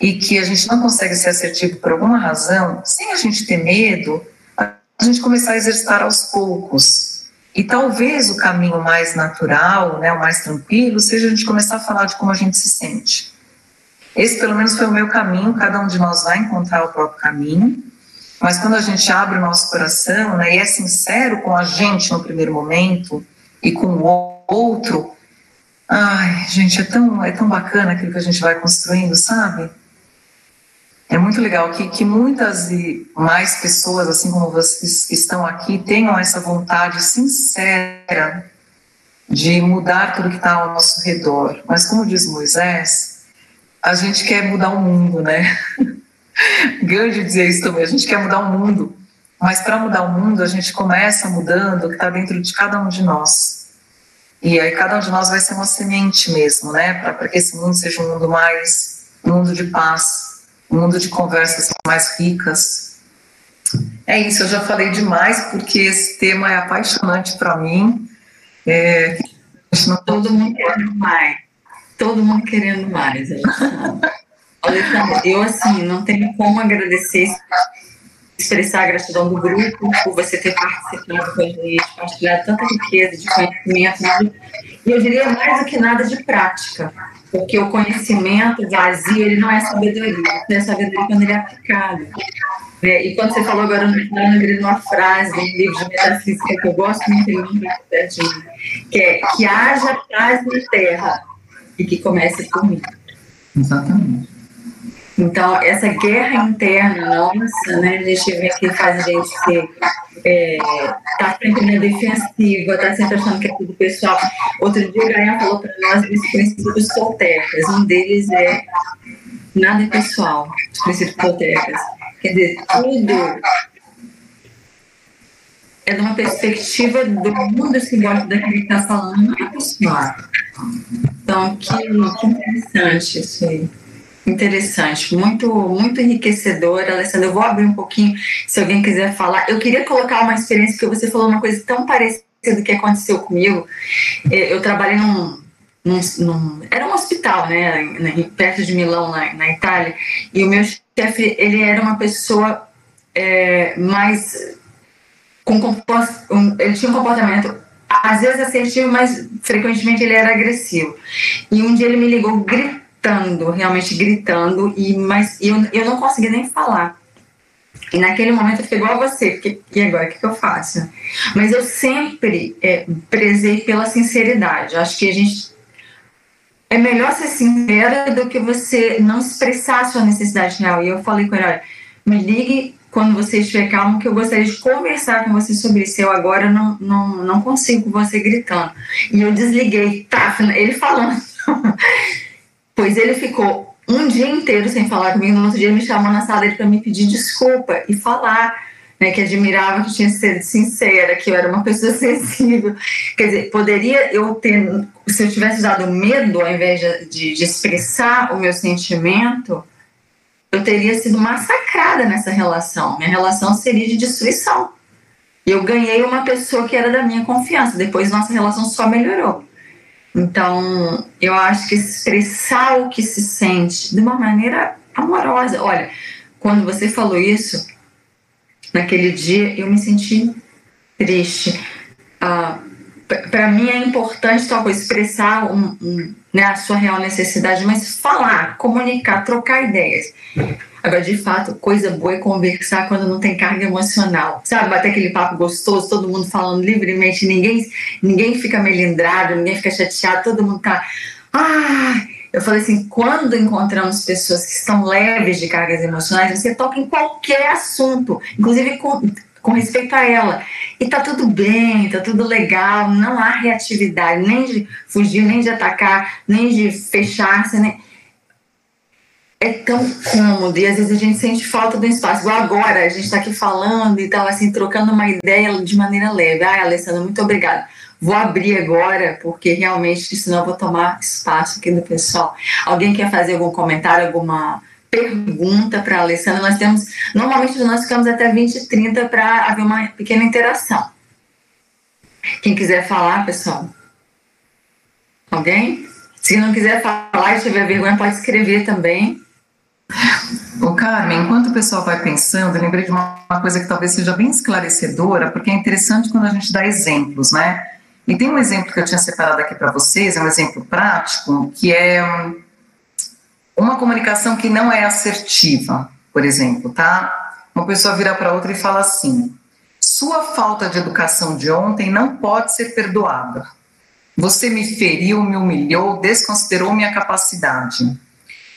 e que a gente não consegue ser assertivo por alguma razão, sem a gente ter medo, a gente começar a exercitar aos poucos e talvez o caminho mais natural, né, o mais tranquilo, seja a gente começar a falar de como a gente se sente. Esse, pelo menos, foi o meu caminho. Cada um de nós vai encontrar o próprio caminho. Mas quando a gente abre o nosso coração né, e é sincero com a gente no primeiro momento e com o outro, ai, gente, é tão, é tão bacana aquilo que a gente vai construindo, sabe? É muito legal que, que muitas e mais pessoas, assim como vocês que estão aqui, tenham essa vontade sincera de mudar tudo que está ao nosso redor. Mas, como diz Moisés, a gente quer mudar o mundo, né? Gandhi dizia isso também: a gente quer mudar o mundo. Mas para mudar o mundo, a gente começa mudando o que está dentro de cada um de nós. E aí, cada um de nós vai ser uma semente mesmo, né? Para que esse mundo seja um mundo mais, um mundo de paz um mundo de conversas mais ricas. É isso, eu já falei demais porque esse tema é apaixonante para mim. É. Todo mundo querendo mais. Todo mundo querendo mais. Olha, eu assim, não tenho como agradecer, expressar a gratidão do grupo por você ter participado com a gente, partilhado tanta riqueza de conhecimento, e eu diria mais do que nada de prática porque o conhecimento vazio, ele não é sabedoria. É sabedoria quando ele é aplicado. É, e quando você falou agora no final, eu uma frase de um livro de metafísica que eu gosto muito, que é que haja paz na terra e que comece por mim. Exatamente. Então, essa guerra interna nossa, né, a gente vê que faz a gente ser, é, tá sempre na defensiva, tá sempre achando que é tudo pessoal. Outro dia o Gaia falou para nós os princípios toltecas, um deles é nada é pessoal, os princípios toltecas. Quer dizer, tudo é de uma perspectiva do mundo simbólico daquele que está falando, não é pessoal. Então, que, que interessante isso aí. Interessante, muito, muito enriquecedor, Alessandra. Eu vou abrir um pouquinho, se alguém quiser falar. Eu queria colocar uma experiência, porque você falou uma coisa tão parecida que aconteceu comigo. É, eu trabalhei num, num, num era um hospital, né, perto de Milão, na, na Itália, e o meu chefe, ele era uma pessoa é, mais. Com, um, ele tinha um comportamento, às vezes assertivo, mas frequentemente ele era agressivo. E um dia ele me ligou gritando, realmente gritando, e, mas eu, eu não conseguia nem falar. E naquele momento eu fiquei igual a você, porque, e agora o que, que eu faço? Mas eu sempre é, prezei pela sinceridade. Acho que a gente é melhor ser sincera do que você não expressar a sua necessidade real. E eu falei com ele, olha, me ligue quando você estiver calmo, que eu gostaria de conversar com você sobre isso. Eu agora não, não, não consigo com você gritando. E eu desliguei, tá? Ele falando. Pois ele ficou um dia inteiro sem falar comigo. No outro dia ele me chamou na sala dele para me pedir desculpa e falar né, que admirava que tinha sido sincera, que eu era uma pessoa sensível. Quer dizer, poderia eu ter, se eu tivesse usado medo ao invés de, de expressar o meu sentimento, eu teria sido massacrada nessa relação. Minha relação seria de destruição. Eu ganhei uma pessoa que era da minha confiança. Depois nossa relação só melhorou. Então, eu acho que expressar o que se sente de uma maneira amorosa. Olha, quando você falou isso, naquele dia eu me senti triste. Ah, para mim é importante talvez expressar um, um, né, a sua real necessidade, mas falar, comunicar, trocar ideias. Agora, de fato, coisa boa é conversar quando não tem carga emocional. Sabe, bater aquele papo gostoso, todo mundo falando livremente, ninguém, ninguém fica melindrado, ninguém fica chateado, todo mundo tá. Ah! Eu falei assim: quando encontramos pessoas que estão leves de cargas emocionais, você toca em qualquer assunto, inclusive com, com respeito a ela. E tá tudo bem, tá tudo legal, não há reatividade, nem de fugir, nem de atacar, nem de fechar-se, nem é tão cômodo e às vezes a gente sente falta do espaço. Igual agora, a gente está aqui falando e tal, assim, trocando uma ideia de maneira leve. Ai, Alessandra, muito obrigada. Vou abrir agora, porque realmente, senão eu vou tomar espaço aqui do pessoal. Alguém quer fazer algum comentário, alguma pergunta para a Alessandra? Nós temos, normalmente nós ficamos até 20 e 30 para haver uma pequena interação. Quem quiser falar, pessoal? Alguém? Se não quiser falar e tiver vergonha, pode escrever também. Ô Carmen, enquanto o pessoal vai pensando, eu lembrei de uma, uma coisa que talvez seja bem esclarecedora, porque é interessante quando a gente dá exemplos, né? E tem um exemplo que eu tinha separado aqui para vocês, é um exemplo prático, que é uma comunicação que não é assertiva, por exemplo, tá? Uma pessoa vira para outra e fala assim: sua falta de educação de ontem não pode ser perdoada. Você me feriu, me humilhou, desconsiderou minha capacidade.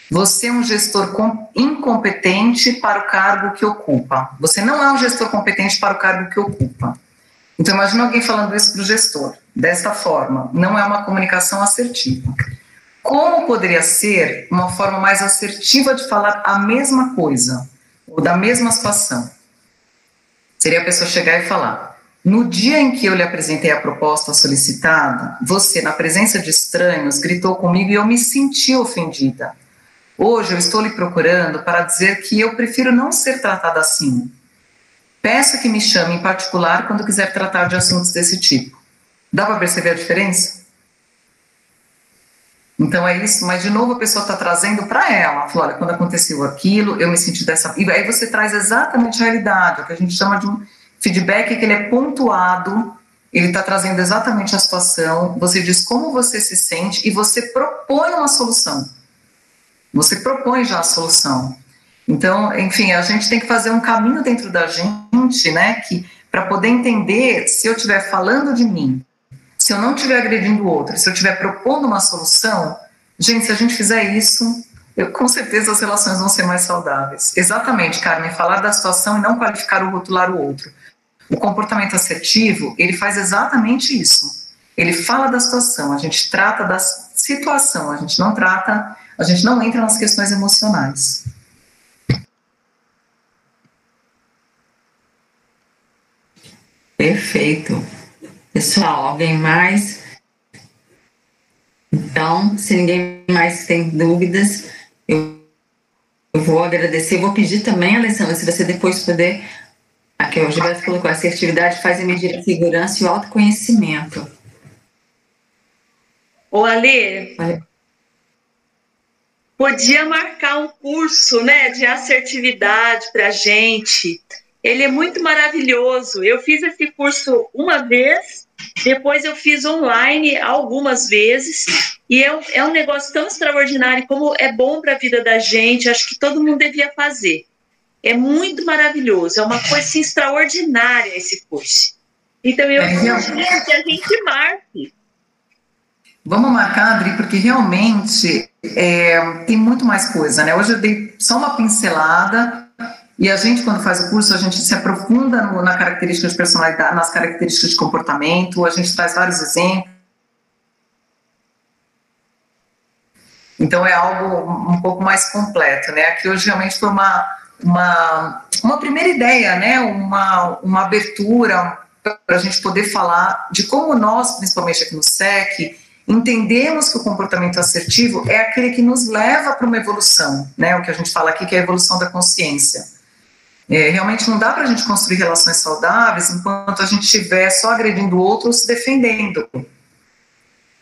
Você é um gestor incompetente para o cargo que ocupa. Você não é um gestor competente para o cargo que ocupa. Então, imagine alguém falando isso para o gestor, desta forma. Não é uma comunicação assertiva. Como poderia ser uma forma mais assertiva de falar a mesma coisa, ou da mesma situação? Seria a pessoa chegar e falar: No dia em que eu lhe apresentei a proposta solicitada, você, na presença de estranhos, gritou comigo e eu me senti ofendida. Hoje eu estou lhe procurando para dizer que eu prefiro não ser tratada assim. Peço que me chame em particular quando quiser tratar de assuntos desse tipo. Dá para perceber a diferença? Então é isso, mas de novo a pessoa está trazendo para ela, falou, olha, quando aconteceu aquilo, eu me senti dessa. E aí você traz exatamente a realidade, o que a gente chama de um feedback que ele é pontuado, ele está trazendo exatamente a situação, você diz como você se sente e você propõe uma solução. Você propõe já a solução. Então, enfim, a gente tem que fazer um caminho dentro da gente, né, que para poder entender se eu estiver falando de mim, se eu não estiver agredindo o outro, se eu estiver propondo uma solução, gente, se a gente fizer isso, eu, com certeza as relações vão ser mais saudáveis. Exatamente, Carmen, falar da situação e não qualificar ou rotular o outro. O comportamento assertivo, ele faz exatamente isso. Ele fala da situação, a gente trata da situação, a gente não trata a gente não entra nas questões emocionais. Perfeito. Pessoal, alguém mais? Então, se ninguém mais tem dúvidas, eu, eu vou agradecer. Vou pedir também, Alessandra, se você depois puder. Aqui, o Gilberto colocou: assertividade faz medir a segurança e o autoconhecimento. Ô, Ale, podia marcar um curso né, de assertividade para a gente. Ele é muito maravilhoso. Eu fiz esse curso uma vez, depois eu fiz online algumas vezes, e é um, é um negócio tão extraordinário, como é bom para a vida da gente, acho que todo mundo devia fazer. É muito maravilhoso, é uma coisa assim, extraordinária esse curso. Então eu é, que a gente marque. Vamos marcar, Adri, porque realmente é, tem muito mais coisa, né? Hoje eu dei só uma pincelada e a gente, quando faz o curso, a gente se aprofunda no, na característica de personalidade, nas características de comportamento, a gente traz vários exemplos. Então é algo um pouco mais completo, né? Aqui hoje realmente foi uma, uma, uma primeira ideia, né? Uma, uma abertura para a gente poder falar de como nós, principalmente aqui no SEC, entendemos que o comportamento assertivo é aquele que nos leva para uma evolução, né? O que a gente fala aqui que é a evolução da consciência. É, realmente não dá para a gente construir relações saudáveis enquanto a gente estiver só agredindo o outro ou se defendendo.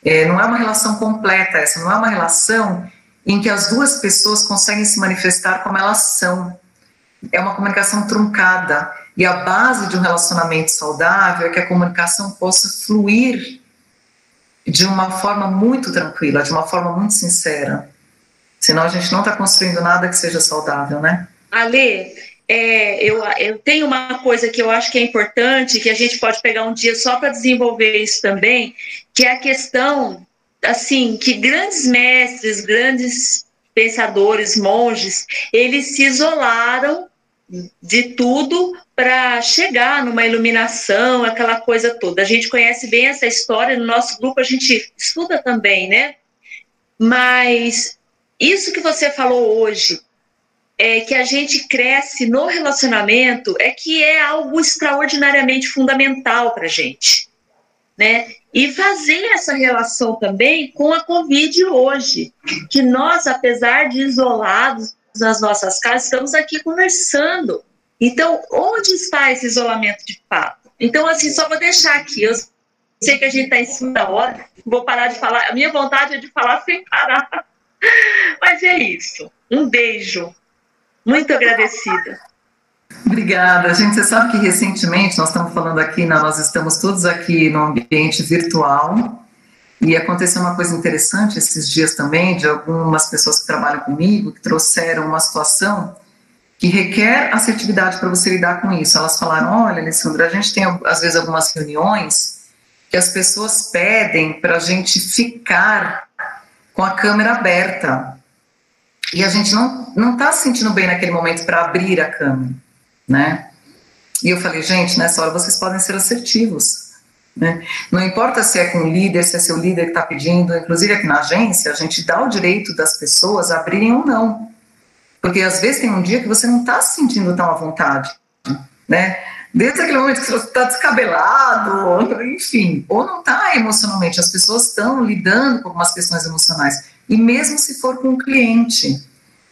É, não é uma relação completa essa, não é uma relação em que as duas pessoas conseguem se manifestar como elas são. É uma comunicação truncada. E a base de um relacionamento saudável é que a comunicação possa fluir de uma forma muito tranquila, de uma forma muito sincera. Senão a gente não está construindo nada que seja saudável, né? Ale, é, eu, eu tenho uma coisa que eu acho que é importante, que a gente pode pegar um dia só para desenvolver isso também, que é a questão, assim, que grandes mestres, grandes pensadores, monges, eles se isolaram de tudo para chegar numa iluminação, aquela coisa toda. A gente conhece bem essa história, no nosso grupo a gente estuda também, né? Mas isso que você falou hoje, é, que a gente cresce no relacionamento é que é algo extraordinariamente fundamental para a gente. Né? E fazer essa relação também com a Covid hoje, que nós, apesar de isolados nas nossas casas, estamos aqui conversando. Então, onde está esse isolamento de fato? Então, assim, só vou deixar aqui. Eu sei que a gente está em cima da hora, vou parar de falar. A minha vontade é de falar sem parar. Mas é isso. Um beijo. Muito agradecida. Obrigada. Gente, você sabe que recentemente nós estamos falando aqui, nós estamos todos aqui no ambiente virtual e aconteceu uma coisa interessante esses dias também de algumas pessoas que trabalham comigo que trouxeram uma situação que requer assertividade para você lidar com isso. Elas falaram: olha, Alessandra, a gente tem às vezes algumas reuniões que as pessoas pedem para a gente ficar com a câmera aberta e a gente não não está se sentindo bem naquele momento para abrir a câmera, né? E eu falei, gente, nessa hora vocês podem ser assertivos, né? Não importa se é com o líder, se é seu líder que está pedindo, inclusive aqui na agência, a gente dá o direito das pessoas abrirem ou não, porque às vezes tem um dia que você não está se sentindo tão à vontade, né? Desde aquele momento que você está descabelado, enfim, ou não está emocionalmente, as pessoas estão lidando com algumas questões emocionais, e mesmo se for com um cliente,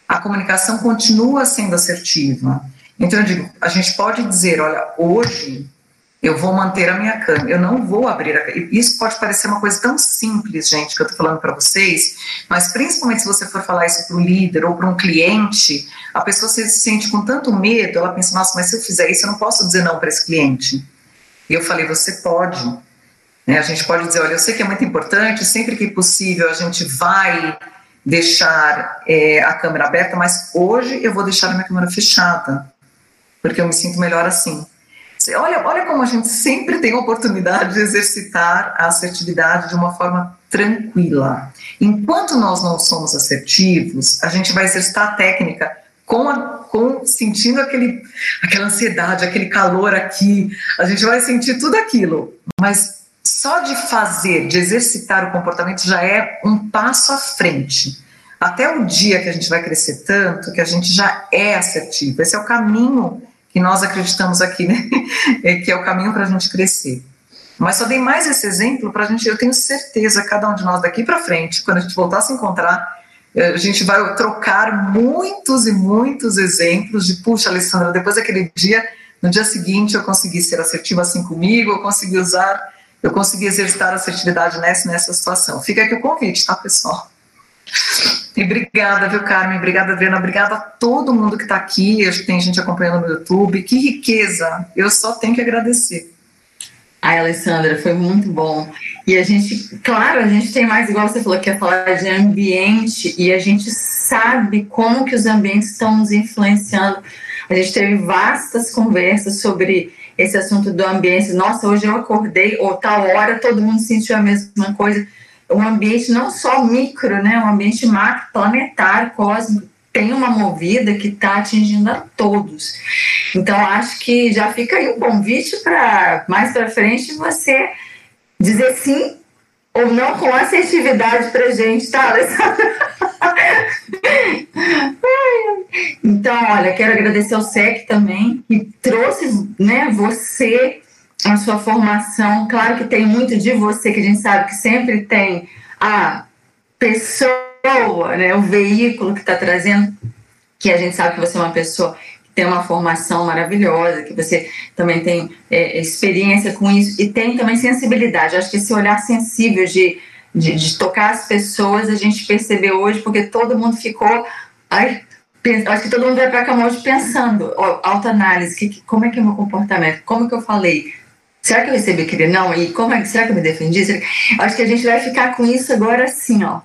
a comunicação continua sendo assertiva. Então eu digo, a gente pode dizer, olha, hoje eu vou manter a minha câmera, eu não vou abrir a. Isso pode parecer uma coisa tão simples, gente, que eu estou falando para vocês, mas principalmente se você for falar isso para o líder ou para um cliente, a pessoa se sente com tanto medo, ela pensa, nossa, mas se eu fizer isso, eu não posso dizer não para esse cliente. E eu falei, você pode. Né? A gente pode dizer, olha, eu sei que é muito importante, sempre que possível a gente vai deixar é, a câmera aberta, mas hoje eu vou deixar a minha câmera fechada, porque eu me sinto melhor assim. Olha, olha como a gente sempre tem a oportunidade de exercitar a assertividade de uma forma tranquila. Enquanto nós não somos assertivos, a gente vai exercitar a técnica com, a, com sentindo aquele, aquela ansiedade, aquele calor aqui, a gente vai sentir tudo aquilo, mas só de fazer, de exercitar o comportamento já é um passo à frente. Até o dia que a gente vai crescer tanto que a gente já é assertivo. Esse é o caminho que nós acreditamos aqui, né? É que é o caminho para a gente crescer. Mas só dei mais esse exemplo para a gente, eu tenho certeza, cada um de nós daqui para frente, quando a gente voltar a se encontrar, eh, a gente vai trocar muitos e muitos exemplos de, puxa, Alessandra, depois daquele dia, no dia seguinte eu consegui ser assertiva assim comigo, eu consegui usar eu consegui exercitar assertividade nessa, nessa situação. Fica aqui o convite, tá, pessoal? E obrigada, viu, Carmen? Obrigada, Adriana. Obrigada a todo mundo que está aqui. Tem gente acompanhando no YouTube. Que riqueza! Eu só tenho que agradecer. Ai, Alessandra, foi muito bom. E a gente, claro, a gente tem mais, igual você falou, que é falar de ambiente, e a gente sabe como que os ambientes estão nos influenciando. A gente teve vastas conversas sobre esse assunto do ambiente. Nossa, hoje eu acordei, ou tal hora todo mundo sentiu a mesma coisa um ambiente não só micro, né, um ambiente macro, planetário, cósmico, tem uma movida que está atingindo a todos. Então, acho que já fica aí um convite para mais para frente você dizer sim ou não com assertividade para gente, tá, Alessandra? então, olha, quero agradecer ao SEC também, que trouxe né, você a sua formação, claro que tem muito de você, que a gente sabe que sempre tem a pessoa, né, o veículo que está trazendo, que a gente sabe que você é uma pessoa que tem uma formação maravilhosa, que você também tem é, experiência com isso e tem também sensibilidade. Acho que esse olhar sensível de, de, de tocar as pessoas a gente percebeu hoje, porque todo mundo ficou. Ai, acho que todo mundo vai para a cama hoje pensando, autoanálise, que, como é que é o meu comportamento, como que eu falei, Será que eu recebi aquele não? E como é que será que eu me defendi? Acho que a gente vai ficar com isso agora assim, ó.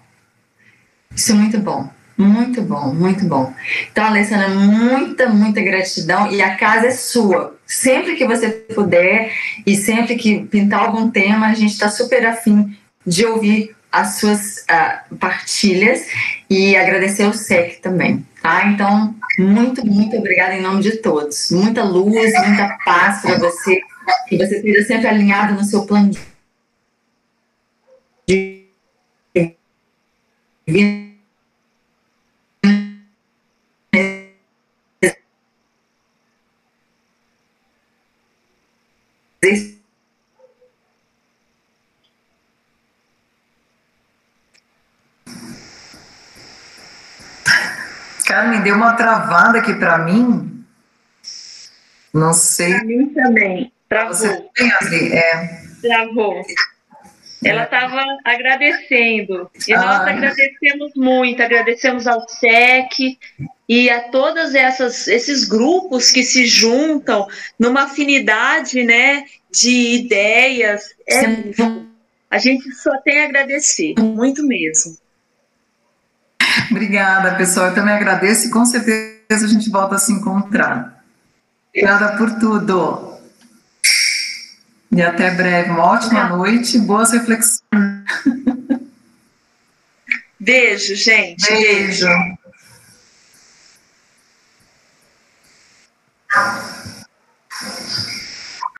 Isso é muito bom. Muito bom, muito bom. Então, Alessandra, muita, muita gratidão. E a casa é sua. Sempre que você puder e sempre que pintar algum tema, a gente está super afim de ouvir as suas uh, partilhas e agradecer ao SEC também, tá? Então, muito, muito obrigada em nome de todos. Muita luz, muita paz para você que você esteja sempre alinhado no seu plano de Carmen, deu uma travada aqui para mim. Não sei. Para mim também. Travou. Você Adri? É. Travou. Ela estava agradecendo. E ah. nós agradecemos muito, agradecemos ao SEC e a todos esses grupos que se juntam numa afinidade né, de ideias. É, a gente só tem a agradecer, muito mesmo. Obrigada, pessoal. Eu também agradeço e com certeza a gente volta a se encontrar. Obrigada por tudo. E até breve. Uma ótima noite boas reflexões. Beijo, gente. Beijo. Beijo.